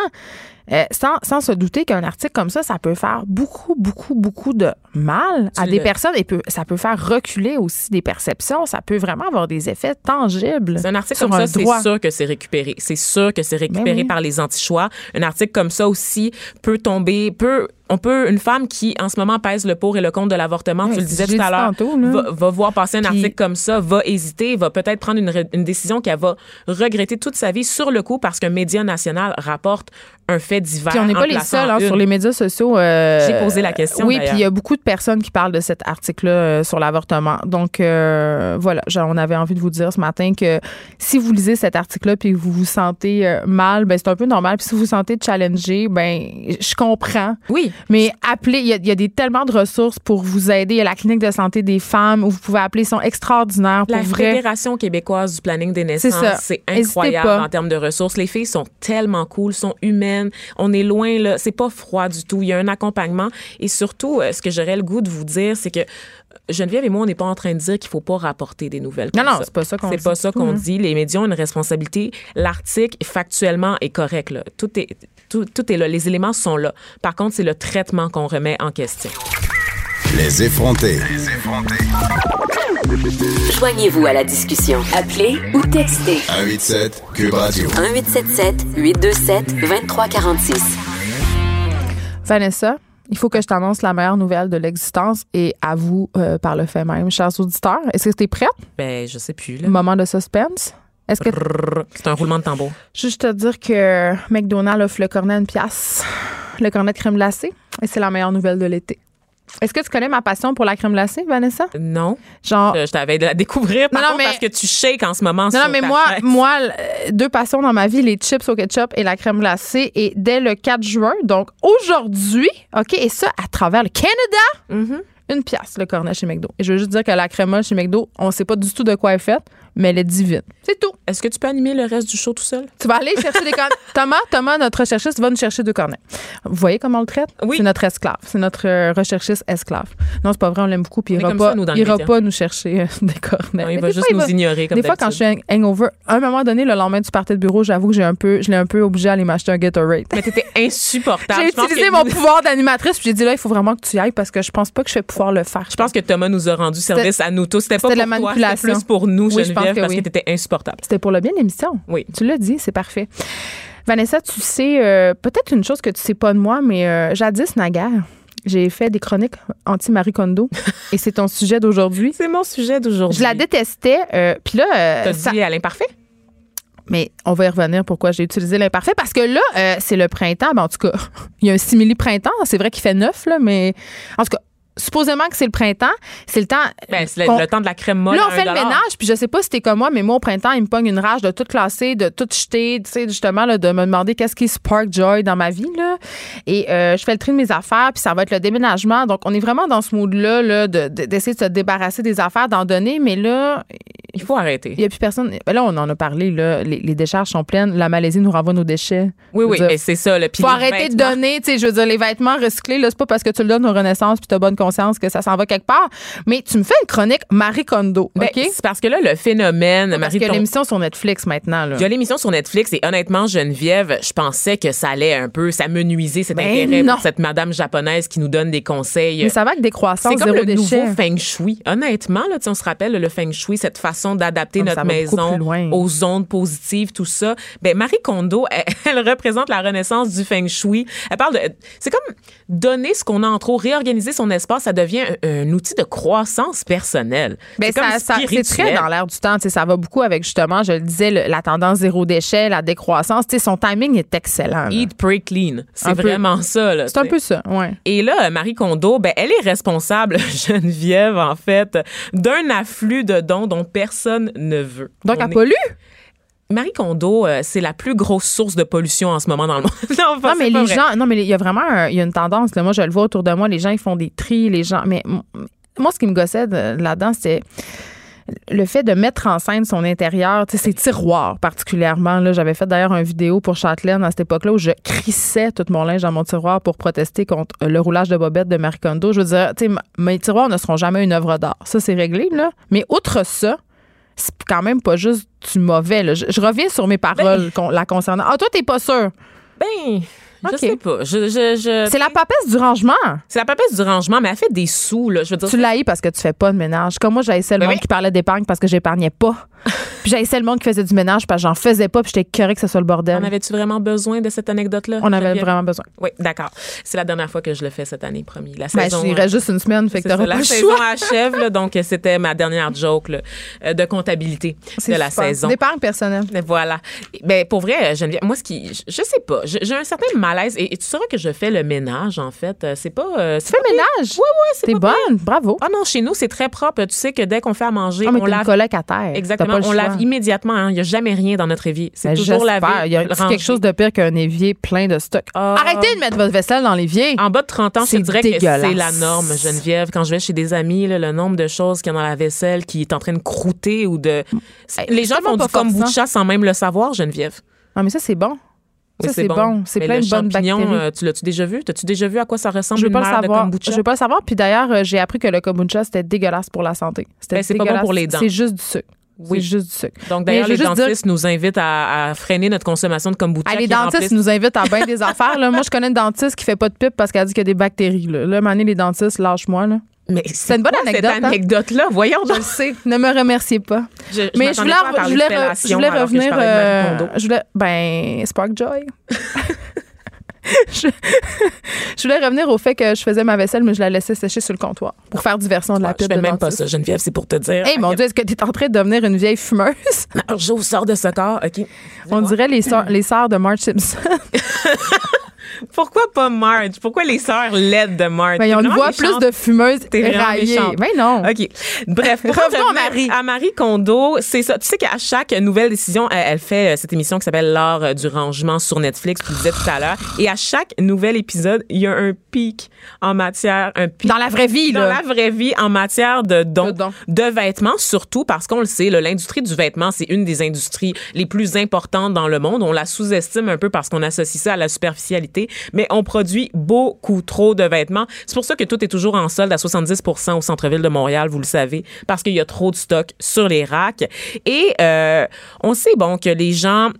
Euh, sans, sans se douter qu'un article comme ça, ça peut faire beaucoup, beaucoup, beaucoup de mal
Tu
à des personnes et peut, ça peut faire reculer aussi des perceptions. Ça peut vraiment avoir des effets tangibles.
C'est un article
sur
comme
un
ça, c'est sûr que c'est récupéré. C'est sûr que c'est récupéré
Ben oui.
par les anti-choix. Un article comme ça aussi peut tomber, peut, on peut, une femme qui en ce moment pèse le pour et le contre de l'avortement,
Ouais,
tu le disais tout à l'heure, va, va voir passer un
Puis-
article comme ça, va hésiter, va peut-être prendre une, décision qu'elle va regretter toute sa vie sur le coup parce qu'un média national rapporte un fait divers.
Puis on n'est pas les seuls hein, sur les médias sociaux. euh,
J'ai posé la question,
Oui, puis il y a beaucoup de personnes qui parlent de cet article-là euh, sur l'avortement. Donc euh, voilà, on avait envie de vous dire ce matin que si vous lisez cet article-là puis que vous vous sentez mal, ben c'est un peu normal. Puis si vous vous sentez challengé, ben je comprends.
Oui.
Mais appelez, il y, a- il y a des, tellement de ressources pour vous aider. Il y a la clinique de santé des femmes où vous pouvez appeler, ils sont extraordinaires pour
La
vrai.
Fédération québécoise du planning des
C'est
naissances, c'est incroyable en termes de ressources. Les filles sont tellement cool, sont humaines. On est loin là, c'est pas froid du tout. Il y a un accompagnement et surtout, euh, ce que j'aurais le goût de vous dire, c'est que Geneviève et moi, on n'est pas en train de dire qu'il faut pas rapporter des nouvelles.
Non,
comme
non, c'est pas ça qu'on
C'est
dit
pas ça qu'on
hein.
dit. Les médias ont une responsabilité. L'article, factuellement, est correct. Là. Tout, est, tout, tout est là. Les éléments sont là. Par contre, c'est le traitement qu'on remet en question.
Les effrontés.
Joignez-vous à la discussion. Appelez ou textez
187 Cube Radio.
1877 827 2346.
Vanessa, il faut que je t'annonce la meilleure nouvelle de l'existence et à vous euh, par le fait même, chers auditeurs. Est-ce que tu es prête?
Ben, je sais plus. Là.
Moment de suspense. Est-ce que
C'est un roulement de tambour.
juste te dire que McDonald's offre le cornet à une pièce, le cornet de crème glacée, et c'est la meilleure nouvelle de l'été. Est-ce que tu connais ma passion pour la crème glacée, Vanessa?
Non.
Genre,
Euh, je t'avais de la découvrir par
Non,
contre,
mais-
parce que tu shakes en ce moment
Non,
sur
non, mais
ta
moi, moi, euh, deux passions dans ma vie, les chips au ketchup et la crème glacée. Et dès le 4 juin, donc aujourd'hui, OK, et ça à travers le Canada,
Mhm.
une pièce le cornet chez McDo. Et je veux juste dire que la crème chez McDo, on sait pas du tout de quoi elle est faite, mais elle est divine. C'est tout.
Est-ce que tu peux animer le reste du show tout seul?
Tu vas aller chercher des cornets. Thomas, Thomas, notre recherchiste, va nous chercher deux cornets. Vous voyez comment on le traite?
Oui.
C'est notre esclave. C'est notre euh, recherchiste esclave. Non, c'est pas vrai, on l'aime beaucoup. Puis il ira, pas,
ça, nous,
ira pas nous chercher euh, des cornets.
Non, il va juste
fois,
nous
va-
ignorer comme
Des fois, quand je suis hang- hangover, à un moment donné, le lendemain du party de bureau, j'avoue que j'ai un peu, je l'ai un peu obligé à aller m'acheter un Gatorade.
Mais t'étais insupportable.
J'ai utilisé mon pouvoir d'animatrice, puis j'ai dit là, il faut vraiment que tu y ailles parce que je pense pas que je vais pouvoir le faire.
Je pense que Thomas nous a rendu service à nous tous. C'était pas pour
la
toi, c'était
manipulation.
plus pour nous,
Oui, je pense
Geneviève,
que
parce
oui.
que t'étais insupportable.
C'était pour le bien de l'émission.
Oui.
Tu l'as dit, c'est parfait. Vanessa, tu sais, euh, peut-être une chose que tu sais pas de moi, mais euh, jadis, naguère, j'ai fait des chroniques anti-Marie Kondo et c'est ton sujet d'aujourd'hui.
C'est mon sujet d'aujourd'hui.
Je la détestais, euh, puis là,
T'as
ça-
dit à l'imparfait?
mais on va y revenir pourquoi j'ai utilisé l'imparfait parce que là, euh, c'est le printemps. Ben, en tout cas, il y a un simili printemps. C'est vrai qu'il fait neuf, là, mais en tout cas, supposément que c'est le printemps. C'est le temps.
Ben, c'est le, temps de la crème molle.
Là, on fait le ménage, puis je sais pas si t'es comme moi, mais moi, au printemps, il me pogne une rage de tout classer, de tout jeter, tu sais, justement, là, de me demander qu'est-ce qui spark joy dans ma vie, là. Et euh, je fais le tri de mes affaires, puis ça va être le déménagement. Donc, on est vraiment dans ce mood-là, là, de- de- d'essayer de, se débarrasser des affaires, d'en donner, mais là,
Il faut arrêter.
il y a plus personne. Là, on en a parlé, là. Les, les décharges sont pleines. La Malaisie nous renvoie nos déchets.
Oui, oui, c'est ça. Le
faut arrêter de donner, tu sais, je veux dire, les vêtements recyclés, là, c'est pas parce que tu le donnes aux Renaissance puis t'as bonne conscience que ça s'en va quelque part. Mais tu me fais une chronique Marie Kondo,
Ben,
OK?
C'est parce que là, le phénomène,
Parce
Marie
qu'il y a
ton-
l'émission sur Netflix maintenant, là.
Il y a l'émission sur Netflix et honnêtement, Geneviève, je pensais que ça allait un peu, ça menuisait cet
Ben
intérêt
non.
pour cette madame japonaise qui nous donne des conseils.
Mais ça va avec des croissances,
C'est comme
zéro
le
déchet.
nouveau feng shui. Honnêtement, là, on se rappelle le feng shui, cette façon d'adapter
mais
notre maison aux ondes positives, tout ça. Ben Marie Kondo, elle, elle représente la renaissance du feng shui. Elle parle de, c'est comme donner ce qu'on a en trop, réorganiser son espace, ça devient un, un outil de croissance personnelle.
Ben,
c'est
ça, ça- c'est très dans l'air du temps. Ça va beaucoup avec, justement, je le disais, le- la tendance zéro déchet, la décroissance. Tu sais, Son timing est excellent. là.
Eat, pray, clean. C'est
peu.
vraiment ça.
C'est un peu ça, ouais.
Et là, Marie Kondo, ben, elle est responsable, Geneviève, en fait, d'un afflux de dons dont personne ne veut.
Donc,
On
elle
est-
pollue?
Marie Kondo, euh, c'est la plus grosse source de pollution en ce moment dans le monde. non,
Non, mais les gens, non, mais il y a vraiment un- y a une tendance. Là, moi, je le vois autour de moi. Les gens, ils font des tris. Les gens, mais moi, ce qui me gossait de- là-dedans, c'était le fait de mettre en scène son intérieur, ses tiroirs particulièrement. Là, j'avais fait d'ailleurs une vidéo pour Châtelaine à cette époque-là où je crissais tout mon linge dans mon tiroir pour protester contre le roulage de bobette de Marie Kondo. Je veux dire, mes tiroirs ne seront jamais une œuvre d'art. Ça, c'est réglé, là. Mais outre ça, c'est quand même pas juste du mauvais. là. Je, je reviens sur mes paroles con- la concernant. Ah, toi, t'es pas sûr.
Ben, je sais pas. Je, je, je-
C'est la papesse du rangement.
c'est la papesse du rangement, mais elle fait des sous, là. Je veux dire,
Tu l'haïs parce que tu fais pas de ménage. Comme moi, j'haïssais le
Ben
monde
oui.
qui parlait d'épargne parce que j'épargnais pas. puis j'haïssais le monde qui faisait du ménage parce que j'en faisais pas puis j'étais curé que ce soit le bordel.
en avais-tu vraiment besoin de cette anecdote-là?
On avait vraiment besoin.
Oui, d'accord. C'est la dernière fois que je le fais cette année, promis. La
Ben,
saison,
il reste juste une semaine, fait que
ça,
pas
la
le
saison
choix.
achève, là, donc euh, c'était ma dernière joke là, euh, de comptabilité de la saison.
D'épargne personnelle.
Voilà. Ben pour vrai, Geneviève, moi ce qui, je, je sais pas, j'ai un certain malaise et, et tu sauras que je fais le ménage en fait. Euh, C'est pas. euh, c'est
Fais
pire.
ménage?
Ouais ouais, c'est
T'es
pire.
bonne? Bravo.
Ah non, chez nous c'est très propre. Tu sais que dès qu'on fait à manger,
Ah, mais
on lave.
colocataire.
Exactement, Lave immédiatement. hein. Il n'y a jamais rien dans notre évier. C'est
Ben,
toujours lavé.
Il y a c'est quelque chose de pire qu'un évier plein de stock.
Ah.
Arrêtez de mettre votre vaisselle dans l'évier.
En bas de 30 ans, je
C'est
dirais que c'est la norme, Geneviève. Quand je vais chez des amis, là, le nombre de choses qu'il y a dans la vaisselle qui est en train de croûter ou de. Les gens font du kombucha sans même le savoir, Geneviève.
Ah, mais ça, c'est bon.
Oui,
ça, c'est bon. C'est
Mais
plein
le
de bonnes bactéries.
euh, tu l'as-tu déjà vu? T'as-tu déjà vu à quoi ça ressemble
Je veux
une
pas le
merde de
savoir.
kombucha?
Je veux pas le savoir. Puis d'ailleurs, euh, j'ai appris que le kombucha, c'était dégueulasse pour la santé. C'était
Ben, c'est pas bon pour les dents.
C'est juste du sucre.
Oui.
C'est juste du sucre.
Donc, d'ailleurs,
je
les
dire-
dentistes nous invitent à, à freiner notre consommation de kombucha.
Ah, les dentistes
remplissent-
nous invitent à bien des affaires. Là. Moi, je connais une dentiste qui fait pas de pipe parce qu'elle dit qu'il y a des bactéries. Là, là Mané, les dentistes, lâche-moi. Là.
Mais
C'est une bonne
quoi
anecdote,
Cette
hein?
anecdote-là, voyons
Je
donc.
le sais. Ne me remerciez pas.
Je, je
Mais je voulais,
pas à parler
je voulais, re- je voulais revenir. euh, je voulais, ben, Spark Joy. je, je voulais revenir au fait que je faisais ma vaisselle, mais je la laissais sécher sur le comptoir pour faire diversion de la
Je
pipe
fais
de
même pas ça, Geneviève, c'est pour te dire.
Hey, mon Dieu, est-ce que tu es en train de devenir une vieille fumeuse?
Alors, J'ouvre, sors de ce corps, OK.
On dirait les sœurs, les sœurs de Marge Simpson.
Pourquoi pas Marge? Pourquoi les sœurs laides de Marge?
Ben, on voit plus de fumeuses
méchante.
Mais non.
OK. Bref,
Revenons à Marie.
À Marie Kondo, c'est ça. Tu sais qu'à chaque nouvelle décision, elle, fait euh, cette émission qui s'appelle L'art euh, du rangement sur Netflix, tu le disais tout à l'heure. Et à chaque nouvel épisode, il y a un pic en matière, un pic
Dans la vraie vie,
dans
là.
la vraie vie en matière de dons,
De
vêtements, surtout parce qu'on le sait, l'industrie du vêtement, c'est une des industries les plus importantes dans le monde. On la sous-estime un peu parce qu'on associe ça à la superficialité, mais on produit beaucoup trop de vêtements. C'est pour ça que tout est toujours en solde à 70% au centre-ville de Montréal, vous le savez, parce qu'il y a trop de stock sur les racks. Et euh, on sait, bon, que les gens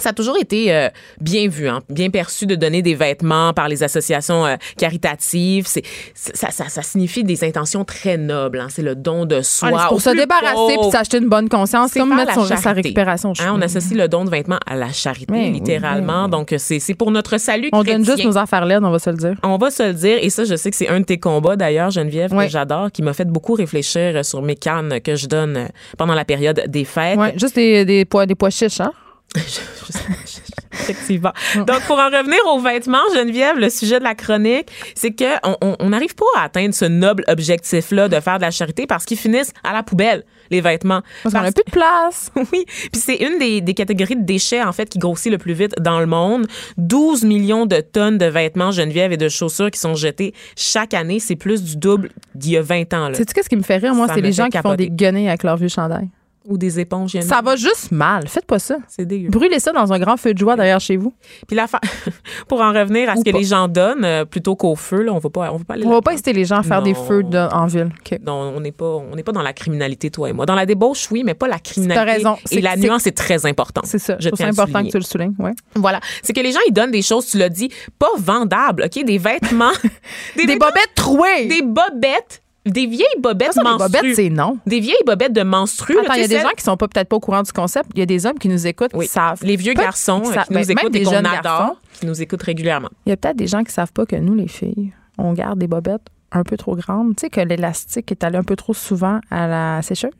ça a toujours été euh, bien vu, hein, bien perçu de donner des vêtements par les associations euh, caritatives. C'est, ça, ça, ça signifie des intentions très nobles. hein. C'est le don de soi.
Ah, pour se débarrasser puis s'acheter une bonne conscience,
C'est
comme mettre son, sa récupération.
Hein, on associe le don de vêtements à la charité,
Oui,
littéralement.
oui.
Donc, c'est, c'est pour notre salut
On
chrétien.
donne juste nos affaires laides, on va se le dire.
On va se le dire, et ça, je sais que c'est un de tes combats d'ailleurs, Geneviève, que j'adore, qui m'a fait beaucoup réfléchir euh, sur mes cannes que je donne euh, pendant la période des fêtes.
Juste des, des pois, des pois chiches, hein?
Je- je- Effectivement. Donc, pour en revenir aux vêtements, Geneviève, le sujet de la chronique, c'est que on- n'arrive pas à atteindre ce noble objectif-là de faire de la charité parce qu'ils finissent à la poubelle, les vêtements.
Parce qu'on a
Parce-
plus de place.
oui, puis c'est une des, des catégories de déchets en fait qui grossit le plus vite dans le monde. 12 millions de tonnes de vêtements Geneviève et de chaussures qui sont jetés chaque année, c'est plus du double d'il y a 20 ans là.
Sais-tu qu'est-ce qui me fait rire, moi? C'est les gens qui font des guenilles avec leur vieux chandail.
Ou des éponges.
Ça va juste mal. Faites pas ça.
C'est dégueu.
Brûlez ça dans un grand feu de joie derrière chez vous.
Puis la fa- pour en revenir à ce
Ou
que
pas.
les gens donnent euh, plutôt qu'au feu, là, on va pas, on va pas aller
On va pas inciter les gens à faire des feux de- en ville.
Non, on n'est pas, on n'est pas dans la criminalité, toi et moi. Dans la débauche, oui, mais pas la criminalité.
T'as raison.
Et
C'est-
la
c'est-
nuance est très importante.
C'est ça.
Je le
important que tu le soulignes. Ouais.
Voilà. C'est que les gens, ils donnent des choses, tu l'as dit, pas vendables, OK? Des vêtements.
Des,
vêtements-
bobettes trouées.
Des bobettes. Des vieilles bobettes
des
menstrues.
bobettes, c'est non.
Des vieilles bobettes de menstrues.
Attends, il y a des gens qui sont pas peut-être pas au courant du concept. Il y a des hommes qui nous écoutent,
Oui.
qui savent.
Les vieux garçons
qui
euh,
savent-
qui nous
ben,
écoutent
des
et qu'on adore,
garçons.
qui nous écoutent régulièrement.
Il y a peut-être des gens qui savent pas que nous, les filles, on garde des bobettes un peu trop grandes. Tu sais, que l'élastique est allé un peu trop souvent à la sécheuse.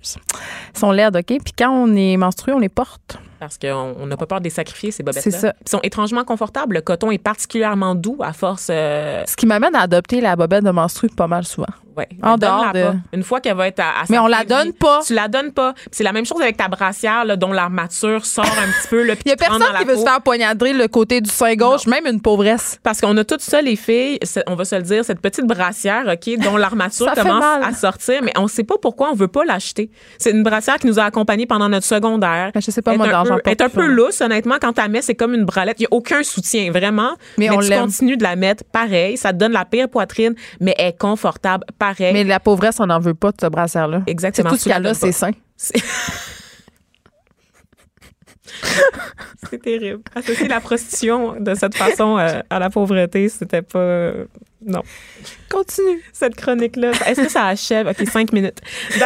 Ils sont laides, OK? Puis quand on est menstrué, on les porte.
Parce qu'on on n'a pas peur de les sacrifier, ces bobettes-là.
C'est ça.
Ils sont étrangement confortables. Le coton est particulièrement doux à force. euh,
Ce qui m'amène à adopter la bobette de menstru pas mal souvent.
Ouais.
En dehors de-
Une fois qu'elle va être à, à
Mais on la donne pas.
Tu la donnes pas. C'est la même chose avec ta brassière là, dont l'armature sort un petit peu. Là,
Il y a personne qui veut se faire poignarder le côté du sein gauche, même une pauvresse.
Parce qu'on a tout ça, les filles, on va se le dire, cette petite brassière, OK, dont l'armature commence à sortir, mais on sait pas pourquoi on veut pas l'acheter. C'est une brassière qui nous a accompagnés pendant notre secondaire.
Ben, je sais pas, moi, d'argent
est un peu
ça.
lousse, honnêtement. Quand tu la mets, c'est comme une bralette. Il n'y a aucun soutien, vraiment.
Mais
Mais,
on
tu continues de la mettre pareil. Ça te donne la pire poitrine, mais elle est confortable pareil.
Mais la pauvresse, on n'en veut pas de ce brassière-là.
Exactement.
C'est tout ce qu'elle a, c'est sain.
C'est terrible. Associer la prostitution de cette façon euh, à la pauvreté, c'était pas. euh, non.
Continue.
Cette chronique-là, est-ce que ça achève? OK, cinq minutes.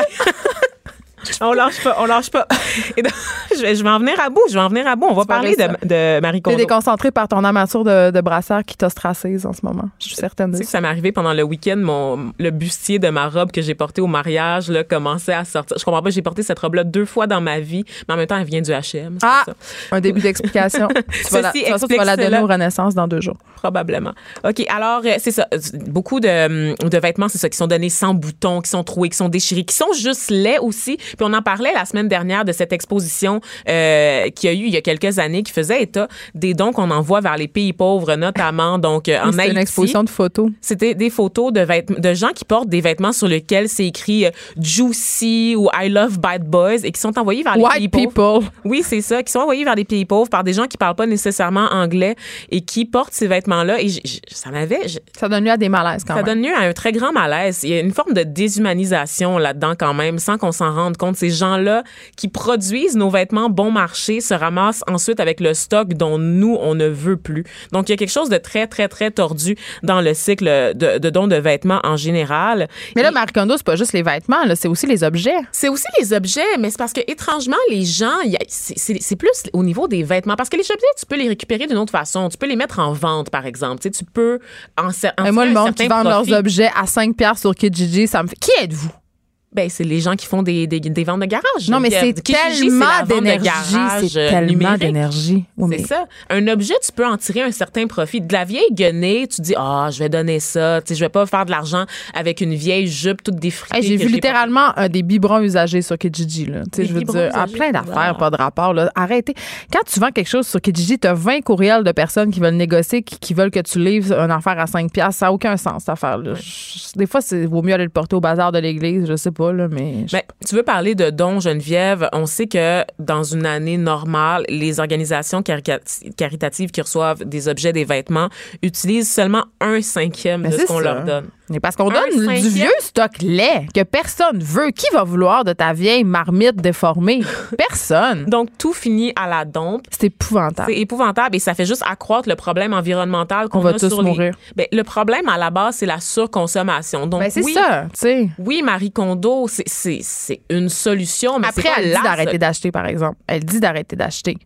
on lâche pas, on lâche pas. Et donc, je, vais, je vais en venir à bout, je vais en venir à bout. On va
Tu
parler de, de Marie
T'es
Kondo.
déconcentré par ton armature de, de qui t'ostracise en ce moment. Je suis certaine de
Tu sais que
ça.
m'est arrivé pendant le week-end, mon, le bustier de ma robe que j'ai portée au mariage là, commençait à sortir. Je comprends pas, j'ai porté cette robe-là deux fois dans ma vie, mais en même temps, elle vient du H&M.
Ah!
ça.
Un début d'explication. tu vas la, tu vas la donner
cela.
aux Renaissance dans deux jours.
Probablement. OK, alors, euh, c'est ça. Beaucoup de, de vêtements, c'est ça, qui sont donnés sans boutons, qui sont troués, qui sont déchirés, qui sont juste laids aussi. Puis on en parlait la semaine dernière de cette exposition euh, qu'il y a eu il y a quelques années qui faisait état des dons qu'on envoie vers les pays pauvres, notamment donc euh, en
C'était
Haïti.
une exposition de photos.
C'était des photos de, vêtements, de gens qui portent des vêtements sur lesquels c'est écrit euh, Juicy ou I love bad boys et qui sont envoyés vers les pays
White
pauvres.
people.
Oui, c'est ça, qui sont envoyés vers des pays pauvres par des gens qui parlent pas nécessairement anglais et qui portent ces vêtements-là. Et j- j- ça m'avait, j-
Ça donne lieu à des malaises quand
ça
même.
donne lieu à un très grand malaise. Il y a une forme de déshumanisation là-dedans quand même, sans qu'on s'en rende compte. Ces gens-là qui produisent nos vêtements bon marché se ramassent ensuite avec le stock dont nous, on ne veut plus. Donc, il y a quelque chose de très, très, très tordu dans le cycle de, de dons de vêtements en général.
Mais là,
Et-
Marie Kondo, c'est pas juste les vêtements, c'est aussi les objets.
c'est aussi les objets, mais c'est parce que étrangement, les gens, c'est plus au niveau des vêtements. Parce que les objets, tu peux les récupérer d'une autre façon. Tu peux les mettre en vente, par exemple. Tu, sais, tu peux en, en
Mais moi, le monde qui vend leurs objets à 5 piastres sur Kijiji, ça me fait. Qui êtes-vous?
Ben, c'est les gens qui font des, des, des ventes de garage.
Non, mais c'est
Geneviève. Kijiji,
tellement d'énergie. C'est
euh,
tellement d'énergie. Oui,
C'est
mais-
ça. Un objet, tu peux en tirer un certain profit. De la vieille guenée, tu dis, ah, je vais donner ça. Tu sais, je vais pas faire de l'argent avec une vieille jupe toute défritée.
Hey, j'ai vu
pas-
littéralement un des biberons usagés sur Kijiji. Là. Tu sais,
Des
Je veux dire, à
usagés?
plein d'affaires, pas de rapport. Là. Arrêtez. Quand tu vends quelque chose sur Kijiji, tu as 20 courriels de personnes qui veulent négocier, qui, qui veulent que tu livres une affaire à 5 piastres. Ça n'a aucun sens, cette affaire-là. Des fois, il vaut mieux aller le porter au bazar de l'église, je sais pas, là, mais... je-
Ben, tu veux parler de dons, Geneviève. On sait que dans une année normale, les organisations caritatives qui reçoivent des objets, des vêtements, utilisent seulement un cinquième
Mais
de ce qu'on leur donne.
Parce qu'on donne du
cinquième.
vieux stock lait que personne veut. Qui va vouloir de ta vieille marmite déformée? Personne.
Donc, tout finit à la dompe.
C'est épouvantable.
C'est épouvantable et ça fait juste accroître le problème environnemental qu'on
On va
a
tous
sur les-
mourir.
Ben, le problème à la base, c'est la surconsommation. Donc,
Ben, c'est
oui,
ça, tu sais.
oui, Marie Kondo, c'est- une solution, mais c'est
Après, elle dit d'arrêter d'acheter, par exemple. Elle dit d'arrêter d'acheter.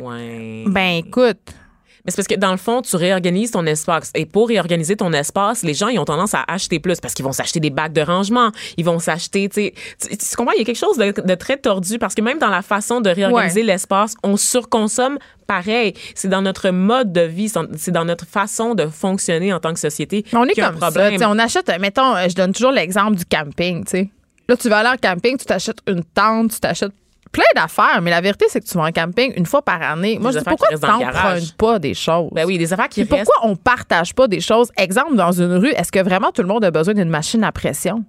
Ouais.
Ben, écoute,
Mais c'est parce que dans le fond, tu réorganises ton espace. Et pour réorganiser ton espace, les gens, ils ont tendance à acheter plus parce qu'ils vont s'acheter des bacs de rangement. Ils vont s'acheter, tu sais. Tu, tu comprends? Il y a quelque chose de, de très tordu parce que même dans la façon de réorganiser l'espace, on surconsomme pareil. C'est dans notre mode de vie, c'est dans notre façon de fonctionner en tant que société.
On est comme ça.
problème.
sais, On achète, mettons, euh, je donne toujours l'exemple du camping, tu sais. Là, tu vas aller en camping, tu t'achètes une tente, tu t'achètes plein d'affaires, mais la vérité, c'est que tu vas en camping une fois par année. Moi,
Des
je dis pourquoi tu t'empruntes pas des choses?
Ben oui, des affaires qui restent.
pourquoi on partage pas des choses? Exemple, dans une rue, est-ce que vraiment tout le monde a besoin d'une machine à pression?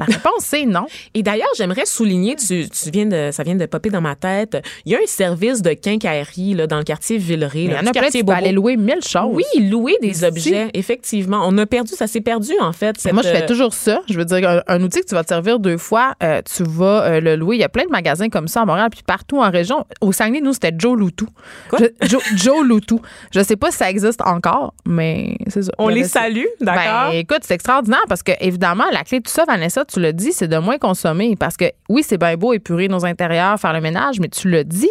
La réponse, c'est non.
Et d'ailleurs, j'aimerais souligner, tu, tu viens de, ça vient de popper dans ma tête, il y a un service de quincaillerie là, dans le quartier Villeray.
Il y en a plein, tu peux aller louer mille choses.
Oui, louer des objets, effectivement. On a perdu, ça s'est perdu en fait. cette,
Moi, je fais
euh,
toujours ça. Je veux dire, un, un outil que tu vas te servir deux fois, euh, tu vas euh, le louer. Il y a plein de magasins comme ça à Montréal, puis partout en région. Au Saguenay, nous, c'était Joe Loutou.
Quoi?
Je- Joe, Joe Loutou. Je sais pas si ça existe encore, mais c'est ça.
On les salue, d'accord?
Ben, écoute, c'est extraordinaire parce que, évidemment, la clé de tout ça, Vanessa, tu l'as dit, c'est de moins consommer. Parce que, oui, c'est bien beau épurer nos intérieurs, faire le ménage, mais tu le dis,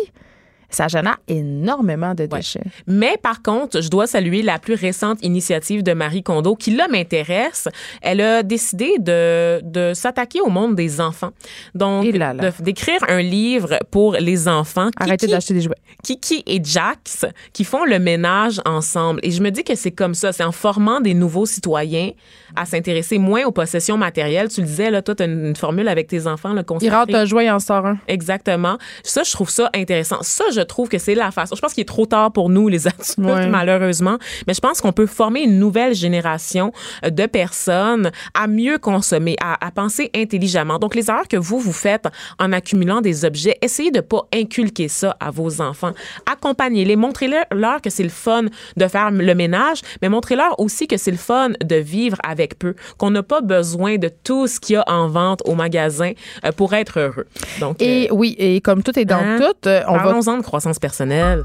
ça génère énormément de déchets.
Mais par contre, je dois saluer la plus récente initiative de Marie Kondo qui, là, m'intéresse. Elle a décidé de, de s'attaquer au monde des enfants. Donc,
Et là là.
de- d'écrire un livre pour les enfants.
Arrêtez d'acheter des jouets.
Kiki et Jax qui font le ménage ensemble. Et je me dis que c'est comme ça. C'est en formant des nouveaux citoyens à s'intéresser moins aux possessions matérielles. Tu le disais, là, toi, tu as une, une formule avec tes enfants, le
Il rentre un jouet, il en sort un.
Exactement. Ça, je trouve ça intéressant. Ça, je trouve que c'est la façon. Je pense qu'il est trop tard pour nous, les adultes,
Ouais.
malheureusement. Mais je pense qu'on peut former une nouvelle génération euh, de personnes à mieux consommer, à, à penser intelligemment. Donc, les erreurs que vous, vous faites en accumulant des objets, essayez de pas inculquer ça à vos enfants. Accompagnez-les. Montrez-leur leur que c'est le fun de faire le ménage, mais montrez-leur aussi que c'est le fun de vivre avec peu, qu'on n'a pas besoin de tout ce qu'il y a en vente au magasin euh, pour être heureux. Donc,
Et
euh,
oui, et comme tout est dans
Hein?
tout, on va
croissance personnelle.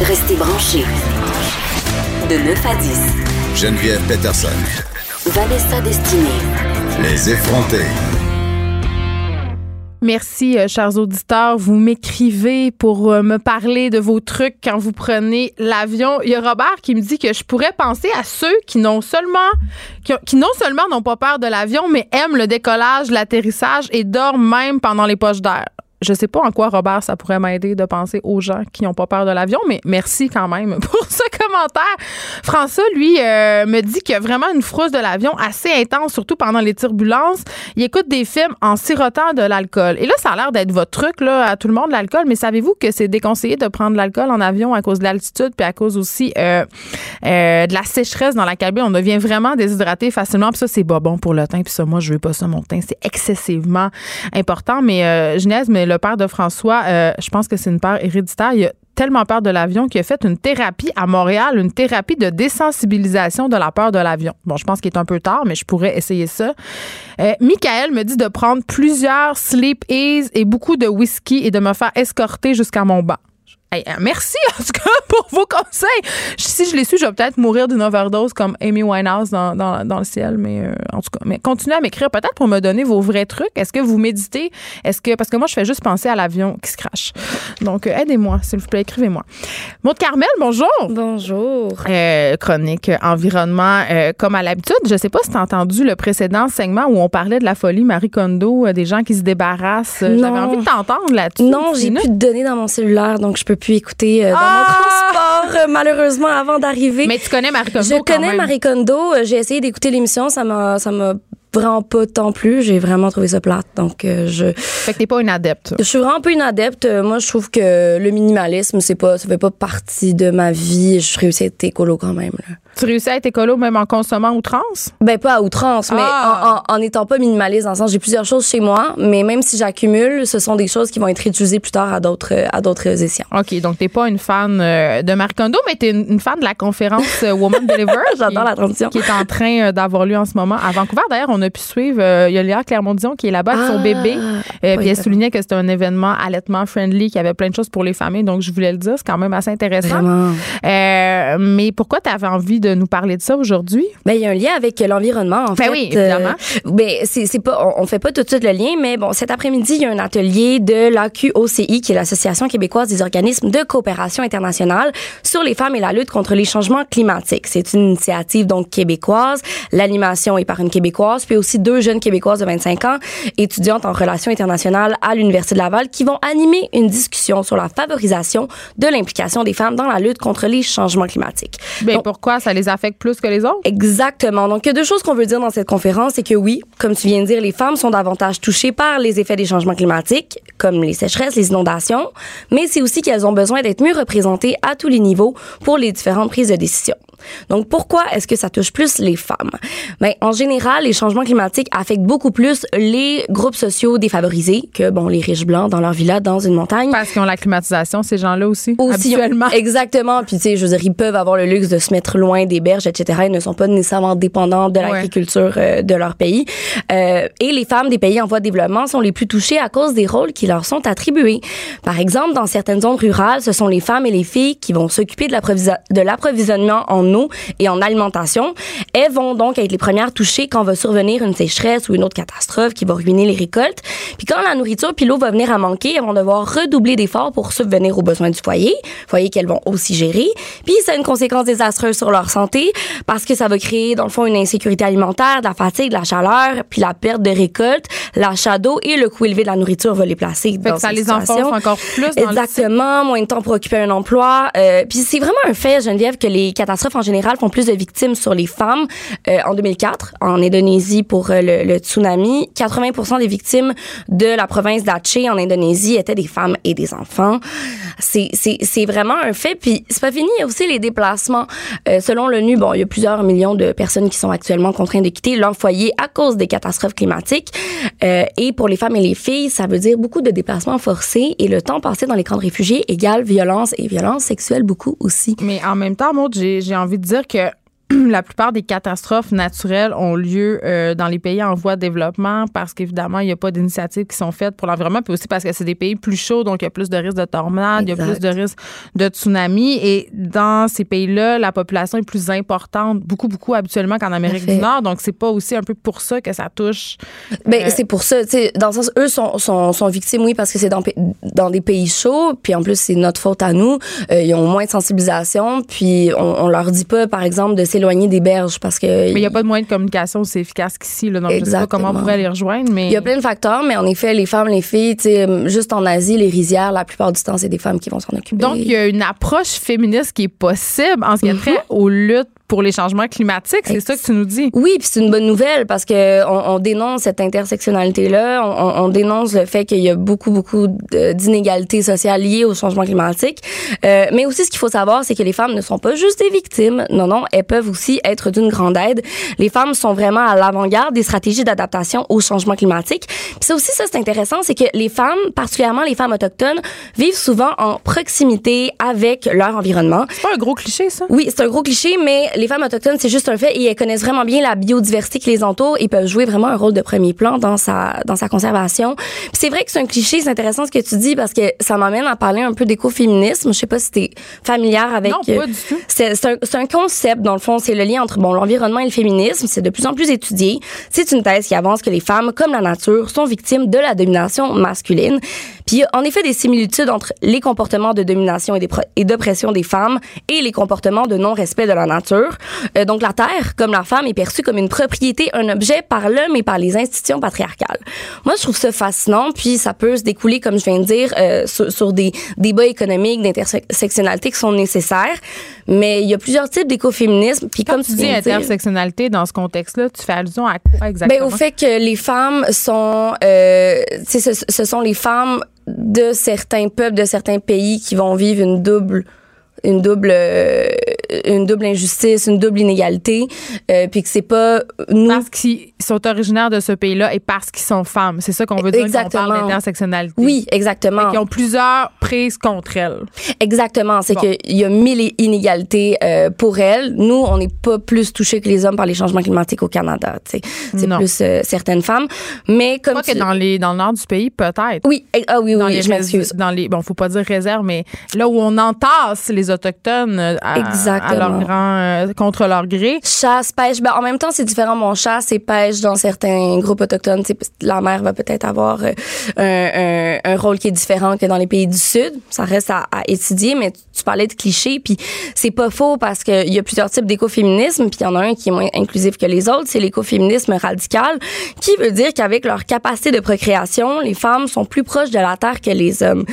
Restez branchés. De 9 à 10.
Geneviève Peterson.
Vanessa Destinée.
Les effrontés.
Merci, euh, chers auditeurs. Vous m'écrivez pour euh, me parler de vos trucs quand vous prenez l'avion. Il y a Robert qui me dit que je pourrais penser à ceux qui n'ont seulement, qui non seulement n'ont pas peur de l'avion, mais aiment le décollage, l'atterrissage et dorment même pendant les poches d'air. Je sais pas en quoi, Robert, ça pourrait m'aider de penser aux gens qui n'ont pas peur de l'avion, mais merci quand même pour ce commentaire. François, lui, euh, me dit qu'il y a vraiment une frousse de l'avion assez intense, surtout pendant les turbulences. Il écoute des films en sirotant de l'alcool. Et là, ça a l'air d'être votre truc, là, à tout le monde, l'alcool, mais savez-vous que c'est déconseillé de prendre l'alcool en avion à cause de l'altitude, puis à cause aussi euh, euh, de la sécheresse dans la cabine. On devient vraiment déshydraté facilement, puis ça, c'est pas bon pour le teint, puis ça, moi, je veux pas ça, mon teint. C'est excessivement important. Mais Genèse, mais le père de François, euh, je pense que c'est une peur héréditaire. Il a tellement peur de l'avion qu'il a fait une thérapie à Montréal, une thérapie de désensibilisation de la peur de l'avion. Bon, je pense qu'il est un peu tard, mais je pourrais essayer ça. Euh, Michael me dit de prendre plusieurs sleep ease et beaucoup de whisky et de me faire escorter jusqu'à mon banc. Hey, euh, merci en tout cas pour vos conseils. Si je les suis, je vais peut-être mourir d'une overdose comme Amy Winehouse dans, dans, dans le ciel, mais euh, en tout cas, mais continuez à m'écrire peut-être pour me donner vos vrais trucs. Est-ce que vous méditez? Est-ce que parce que moi je fais juste penser à l'avion qui se crache. Donc euh, aidez-moi, s'il vous plaît, écrivez-moi. Maud Carmel, bonjour.
Bonjour.
Euh, chronique euh, environnement euh, comme à l'habitude. Je sais pas si tu as entendu le précédent segment où on parlait de la folie Marie Kondo, des gens qui se débarrassent. J'avais
Non.
envie de t'entendre là-dessus.
Non, j'ai plus de données dans mon cellulaire, donc je peux plus écouter euh, dans
Ah!
mon transport, euh, malheureusement, avant d'arriver.
Mais tu connais Marie Kondo
je connais. Marie Kondo. euh, J'ai essayé d'écouter l'émission, ça m'a, ça m'a vraiment pas tant plu. J'ai vraiment trouvé ça plate. Donc, euh, je,
Fait que t'es pas une adepte.
je suis vraiment peu une adepte. Moi, je trouve que le minimalisme, c'est pas, ça fait pas partie de ma vie. Je réussis à être écolo quand même. Là.
Tu réussis à être écolo même en consommant outrance?
Ben pas à outrance, mais
Ah!
en, en, en étant pas minimaliste dans le sens j'ai plusieurs choses chez moi, mais même si j'accumule, ce sont des choses qui vont être réutilisées plus tard à d'autres à d'autres échéances.
OK, donc t'es pas une fan euh, de Marie Kondo, mais t'es une, une fan de la conférence euh, Woman Deliver.
J'adore la transition.
Qui est en train euh, d'avoir lieu en ce moment à Vancouver. D'ailleurs, on a pu suivre, euh, il y a Léa Clermont-Dion qui est là-bas avec son
Ah,
bébé. Euh, puis elle soulignait que c'était un événement allaitement friendly, qu'il y avait plein de choses pour les familles. Donc, je voulais le dire, c'est quand même assez intéressant. Euh, mais pourquoi tu avais envie de nous parler de ça aujourd'hui?
Ben, il y a un lien avec l'environnement, en
Ben
fait.
oui, évidemment.
Euh, ben, c'est, c'est pas, on, on fait pas tout de suite le lien, mais bon, cet après-midi, il y a un atelier de l'AQOCI, qui est l'Association québécoise des organismes de coopération internationale sur les femmes et la lutte contre les changements climatiques. C'est une initiative, donc, québécoise. L'animation est par une québécoise, puis aussi deux jeunes québécoises de 25 ans, étudiantes en relations internationales à l'Université de Laval, qui vont animer une discussion sur la favorisation de l'implication des femmes dans la lutte contre les changements climatiques.
Ben,
Donc,
pourquoi ça les affecte plus que les autres?
Exactement. Donc, il y a deux choses qu'on veut dire dans cette conférence. C'est que oui, comme tu viens de dire, les femmes sont davantage touchées par les effets des changements climatiques, comme les sécheresses, les inondations, mais c'est aussi qu'elles ont besoin d'être mieux représentées à tous les niveaux pour les différentes prises de décision. Donc, pourquoi est-ce que ça touche plus les femmes? Ben, en général, les changements climatiques affectent beaucoup plus les groupes sociaux défavorisés que, bon, les riches blancs dans leur villa dans une montagne.
Parce qu'ils ont la climatisation, ces gens-là aussi,
Aussi,
habituellement.
Exactement. Puis, tu sais, je veux dire, ils peuvent avoir le luxe de se mettre loin des berges, etc. Ils ne sont pas nécessairement dépendants de l'agriculture euh, de leur pays. Euh, et les femmes des pays en voie de développement sont les plus touchées à cause des rôles qui leur sont attribués. Par exemple, dans certaines zones rurales, ce sont les femmes et les filles qui vont s'occuper de l'approvisionnement en eau et en alimentation. Elles vont donc être les premières touchées quand va survenir une sécheresse ou une autre catastrophe qui va ruiner les récoltes. Puis quand la nourriture puis l'eau va venir à manquer, elles vont devoir redoubler d'efforts pour subvenir aux besoins du foyer, foyer qu'elles vont aussi gérer. Puis ça a une conséquence désastreuse sur leur santé parce que ça va créer dans le fond une insécurité alimentaire, de la fatigue, de la chaleur, puis la perte de récolte, l'achat d'eau et le coût élevé de la nourriture va les placer
Fait
dans
que ça les enfonce encore plus dans le
Exactement, moins de temps pour occuper un emploi. Euh, puis c'est vraiment un fait, Geneviève, que les catastrophes en général font plus de victimes sur les femmes. Euh, en 2004, en Indonésie pour euh, le, le tsunami, 80% des victimes de la province d'Aceh en Indonésie étaient des femmes et des enfants. C'est vraiment un fait. Puis c'est pas fini, aussi les déplacements. Euh, selon l'ONU, bon, il y a plusieurs millions de personnes qui sont actuellement contraintes de quitter leur foyer à cause des catastrophes climatiques. Euh, et pour les femmes et les filles, ça veut dire beaucoup de déplacements forcés et le temps passé dans les camps de réfugiés égale violence et violence sexuelle beaucoup aussi.
Mais en même temps, j'ai j'ai envie de dire que la plupart des catastrophes naturelles ont lieu euh, dans les pays en voie de développement parce qu'évidemment, il n'y a pas d'initiatives qui sont faites pour l'environnement, puis aussi parce que c'est des pays plus chauds, donc il y a plus de risques de tornades, il y a plus de risques de tsunamis. Et dans ces pays-là, la population est plus importante, beaucoup, beaucoup habituellement qu'en Amérique du Nord. Donc, c'est pas aussi un peu pour ça que ça touche.
Ben,
Euh,
c'est pour ça, dans le sens, eux sont, sont, sont victimes, oui, parce que c'est dans, des pays chauds, puis en plus, c'est notre faute à nous. Euh, ils ont moins de sensibilisation, puis on, on leur dit pas, par exemple, de s'éloigner des berges parce que.
Mais il n'y a pas de moyen de communication aussi efficace qu'ici. Là, donc, je sais pas comment on
Exactement.
pourrait les rejoindre, mais.
Il y a plein de facteurs, mais en effet, les femmes, les filles, tu sais, juste en Asie, les rizières, la plupart du temps, c'est des femmes qui vont s'en occuper.
Donc, il y a une approche féministe qui est possible en ce qui a trait aux luttes pour les changements climatiques. C'est ça que tu nous dis?
Oui, puis c'est une bonne nouvelle parce que on, on dénonce cette intersectionnalité-là, on, on- on dénonce le fait qu'il y a beaucoup, beaucoup d'inégalités sociales liées au changement climatique. Euh, mais aussi, ce qu'il faut savoir, c'est que les femmes ne sont pas juste des victimes. Non, non, elles peuvent aussi être d'une grande aide. Les femmes sont vraiment à l'avant-garde des stratégies d'adaptation au changement climatique. Puis c'est aussi ça, c'est intéressant, c'est que les femmes, particulièrement les femmes autochtones, vivent souvent en proximité avec leur environnement.
C'est pas un gros cliché, ça?
Oui, c'est un gros cliché, mais les femmes autochtones, c'est juste un fait et elles connaissent vraiment bien la biodiversité qui les entoure et peuvent jouer vraiment un rôle de premier plan dans sa, dans sa conservation. C'est vrai que c'est un cliché, c'est intéressant ce que tu dis parce que ça m'amène à parler un peu d'écoféminisme. Je sais pas si t'es familière avec...
Non, pas du tout.
C'est un, c'est un concept, dans le fond, c'est le lien entre bon l'environnement et le féminisme. C'est de plus en plus étudié. C'est une thèse qui avance que les femmes, comme la nature, sont victimes de la domination masculine. Puis il y a en effet des similitudes entre les comportements de domination et d'oppression des femmes et les comportements de non-respect de la nature. Euh, donc la terre, comme la femme, est perçue comme une propriété, un objet par l'homme et par les institutions patriarcales. Moi, je trouve ça fascinant. Puis ça peut se découler, comme je viens de dire, euh, sur, sur des débats économiques d'intersectionnalité qui sont nécessaires. Mais il y a plusieurs types d'écoféminisme. Puis
Quand
comme
tu dis
dire-
intersectionnalité dans ce contexte-là, tu fais allusion à quoi exactement?
ben, au fait que les femmes sont, euh, ce, ce sont les femmes de certains peuples, de certains pays qui vont vivre une double une double euh, une double injustice, une double inégalité, euh, puis que c'est pas nous
Parce qu'ils sont originaires de ce pays-là et parce qu'ils sont femmes. C'est ça qu'on veut dire quand on parle d'intersectionnalité.
oui, exactement.
Ils ont plusieurs prises contre elles.
Exactement, c'est
Bon.
qu'il y a mille inégalités euh, pour elles. Nous, on n'est pas plus touchés que les hommes par les changements climatiques au Canada. C'est plus euh, certaines femmes, mais
Je
comme
crois que dans, les, dans le nord du pays, peut-être.
Oui, eh, ah oui
Dans
oui,
les
je m'excuse.
Dans les, bon, faut pas dire réserve, mais là où on entasse les autochtones euh, à- à leur grand, euh, contre leur gré.
Chasse, pêche. Ben, en même temps, c'est différent. Mon chasse et pêche dans certains groupes autochtones. La mer va peut-être avoir euh, un, un- un rôle qui est différent que dans les pays du Sud. Ça reste à, à étudier, mais tu, tu parlais de clichés, puis c'est pas faux parce qu'il y a plusieurs types d'écoféminisme, puis il y en a un qui est moins inclusif que les autres. C'est l'écoféminisme radical, qui veut dire qu'avec leur capacité de procréation, les femmes sont plus proches de la Terre que les hommes.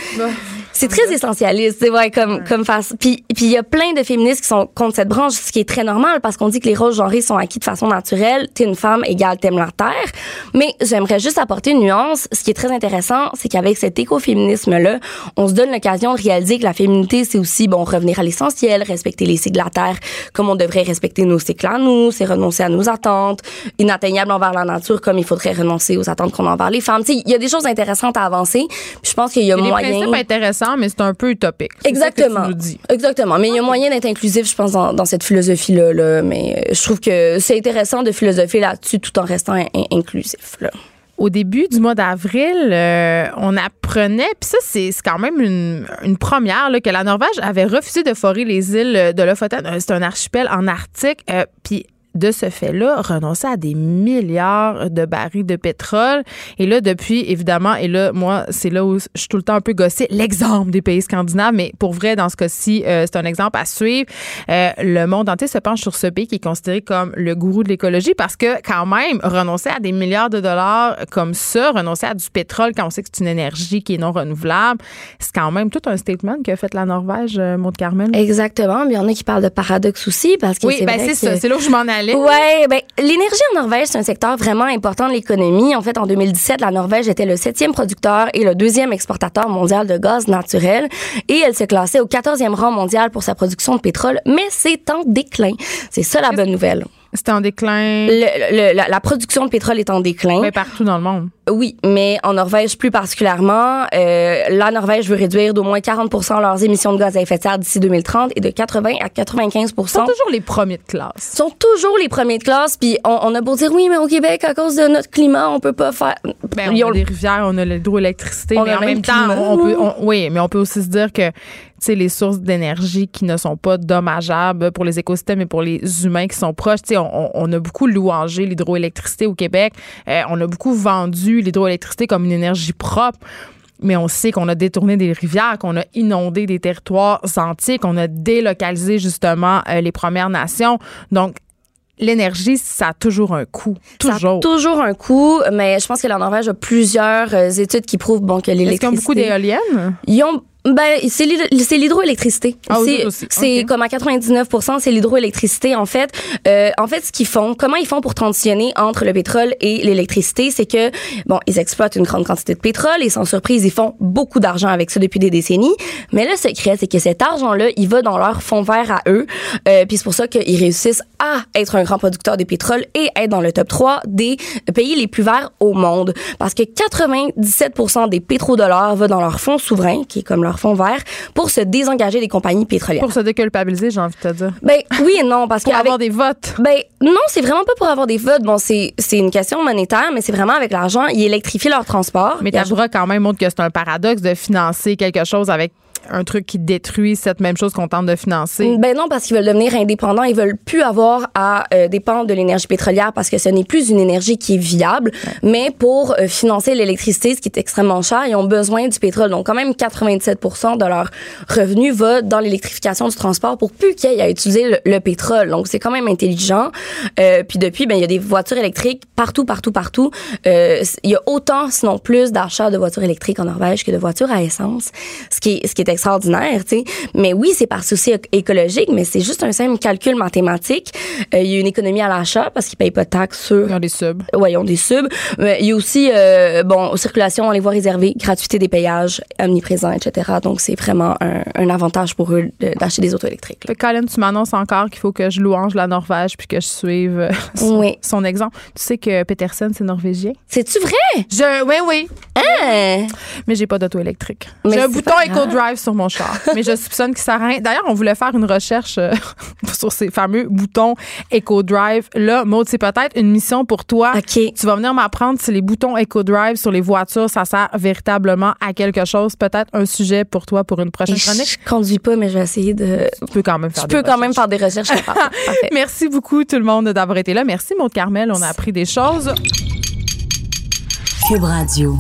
C'est très essentialiste, c'est vrai, comme, comme face. Puis, puis il y a plein de féministes qui sont contre cette branche, ce qui est très normal parce qu'on dit que les rôles genrés sont acquis de façon naturelle. T'es une femme égale t'aimes la terre. Mais j'aimerais juste apporter une nuance. Ce qui est très intéressant, c'est qu'avec cet écoféminisme-là, on se donne l'occasion de réaliser que la féminité, c'est aussi, bon, revenir à l'essentiel, respecter les cycles de la terre comme on devrait respecter nos cycles à nous, c'est renoncer à nos attentes, inatteignables envers la nature comme il faudrait renoncer aux attentes qu'on a envers les femmes. Tu sais, il y a des choses intéressantes à avancer. Puis je pense qu'il y a
Il y a des
moyen.
principes intéressants, mais c'est un peu utopique. C'est ça que
Exactement.
tu nous dis.
Exactement. Mais il y a moyen d'être inclusif, je pense, dans, dans cette philosophie-là. Là. Mais euh, je trouve que c'est intéressant de philosopher là-dessus tout en restant in- inclusif. Là.
Au début du mois d'avril, euh, on apprenait, puis ça, c'est quand même une, une première, là, que la Norvège avait refusé de forer les îles de Lofoten. Euh, C'est un archipel en Arctique. euh, puis de ce fait-là, renoncer à des milliards de barils de pétrole. Et là, depuis, évidemment, et là, moi, c'est là où je suis tout le temps un peu gossée, l'exemple des pays scandinaves, mais pour vrai, dans ce cas-ci, euh, c'est un exemple à suivre. Euh, le monde entier se penche sur ce pays qui est considéré comme le gourou de l'écologie parce que, quand même, renoncer à des milliards de dollars comme ça, renoncer à du pétrole quand on sait que c'est une énergie qui est non renouvelable, c'est quand même tout un statement qu'a fait la Norvège, euh, Maud Carmel.
Exactement. Mais il y en a qui parlent de paradoxe aussi parce que
Oui,
c'est
ben c'est
que-
ça, c'est là où je m'en allais.
Ouais, ben l'énergie en Norvège, c'est un secteur vraiment important de l'économie. En fait, en 2017, la Norvège était le septième producteur et le deuxième exportateur mondial de gaz naturel. Et elle se classait au 14e rang mondial pour sa production de pétrole, mais c'est en déclin. C'est ça la bonne nouvelle.
C'était en déclin
Le- le- la, la production de pétrole est en déclin.
ben, partout dans le monde.
Oui, mais en Norvège plus particulièrement, euh, la Norvège veut réduire d'au moins 40% leurs émissions de gaz à effet de serre d'ici 2030 et de 80 à 95
Ils sont toujours les premiers de classe.
sont toujours les premiers de classe. Puis on, on a beau dire oui, mais au Québec, à cause de notre climat, on peut pas faire.
Ben,
Ils
on a des rivières, on a l'hydroélectricité, mais en
même
même temps, on peut, on- oui, mais on peut aussi se dire que, sais, les sources d'énergie qui ne sont pas dommageables pour les écosystèmes et pour les humains qui sont proches, tu sais, on, a beaucoup louangé l'hydroélectricité au Québec. Euh, on a beaucoup vendu l'hydroélectricité comme une énergie propre. Mais on sait qu'on a détourné des rivières, qu'on a inondé des territoires entiers, qu'on a délocalisé justement euh, les Premières Nations. Donc, l'énergie, ça a toujours un coût.
Ça a
Toujours.
toujours un coût, mais je pense que la Norvège a plusieurs euh, études qui prouvent bon que
Est-ce qu'ils ont
l'électricité.
beaucoup d'éoliennes?
Ils ont ben c'est l'hydro- c'est l'hydroélectricité.
Ah,
c'est comme à 99 c'est l'hydroélectricité en fait. Euh, en fait ce qu'ils font, comment ils font pour transitionner entre le pétrole et l'électricité, c'est que bon, ils exploitent une grande quantité de pétrole et sans surprise, ils font beaucoup d'argent avec ça depuis des décennies, mais le secret c'est que cet argent-là, il va dans leur fonds vert à eux. Euh, puis c'est pour ça qu'ils réussissent à être un grand producteur de pétrole et être dans le top 3 des pays les plus verts au monde parce que 97% des pétrodollars va dans leur fonds souverain qui est comme leur fonds vert pour se désengager des compagnies pétrolières.
Pour se déculpabiliser, j'ai envie de te dire.
Ben oui et non parce
Pour avoir des votes.
ben non, c'est vraiment pas pour avoir des votes. Bon, c'est c'est une question monétaire, mais c'est vraiment avec l'argent, ils électrifient leur transport.
Mais Tabura quand même montre que c'est un paradoxe de financer quelque chose avec un truc qui détruit cette même chose qu'on tente de financer?
Ben non, parce qu'ils veulent devenir indépendants. Ils veulent plus avoir à euh, dépendre de l'énergie pétrolière parce que ce n'est plus une énergie qui est viable. Mais pour euh, financer l'électricité, ce qui est extrêmement cher, ils ont besoin du pétrole. Donc quand même 97 de leur revenu va dans l'électrification du transport pour plus qu'il y ait à utiliser le, le pétrole. Donc c'est quand même intelligent. Euh, puis depuis, ben il y a des voitures électriques partout, partout, partout. Euh, il y a autant, sinon plus, d'achats de voitures électriques en Norvège que de voitures à essence, ce qui est, ce qui est extraordinaire, tu sais. Mais oui, c'est par souci éc- écologique, mais c'est juste un simple calcul mathématique. Euh, il y a une économie à l'achat parce qu'ils payent pas de taxes sur
Ils ont des subs.
Ouais, ils ont des subs. Mais il y a aussi, euh, bon, circulation, on les voit réservées, gratuité des payages, omniprésent, etc. Donc, c'est vraiment un, un avantage pour eux d'acheter des autos électriques.
Fait Colin, tu m'annonces encore qu'il faut que je louange la Norvège puis que je suive euh, son,
Oui.
son exemple. Tu sais que Peterson, c'est norvégien?
C'est-tu vrai?
Je, oui, oui.
Hein?
Mais j'ai pas d'auto électrique. J'ai un bouton
pas
Sur mon char, mais je soupçonne qu'il sert à rien. D'ailleurs, on voulait faire une recherche euh, sur ces fameux boutons Eco Drive. Là, Maud, c'est peut-être une mission pour toi.
OK.
Tu vas venir m'apprendre si les boutons Eco Drive sur les voitures, ça sert véritablement à quelque chose. Peut-être un sujet pour toi pour une prochaine
Et
chronique.
je conduis pas, mais je vais essayer de.
Tu peux quand même faire
Je
des
peux quand même
recherches.
faire des recherches.
Merci beaucoup tout le monde d'avoir été là. Merci Maud Carmel, on a appris des choses.
Cube Radio.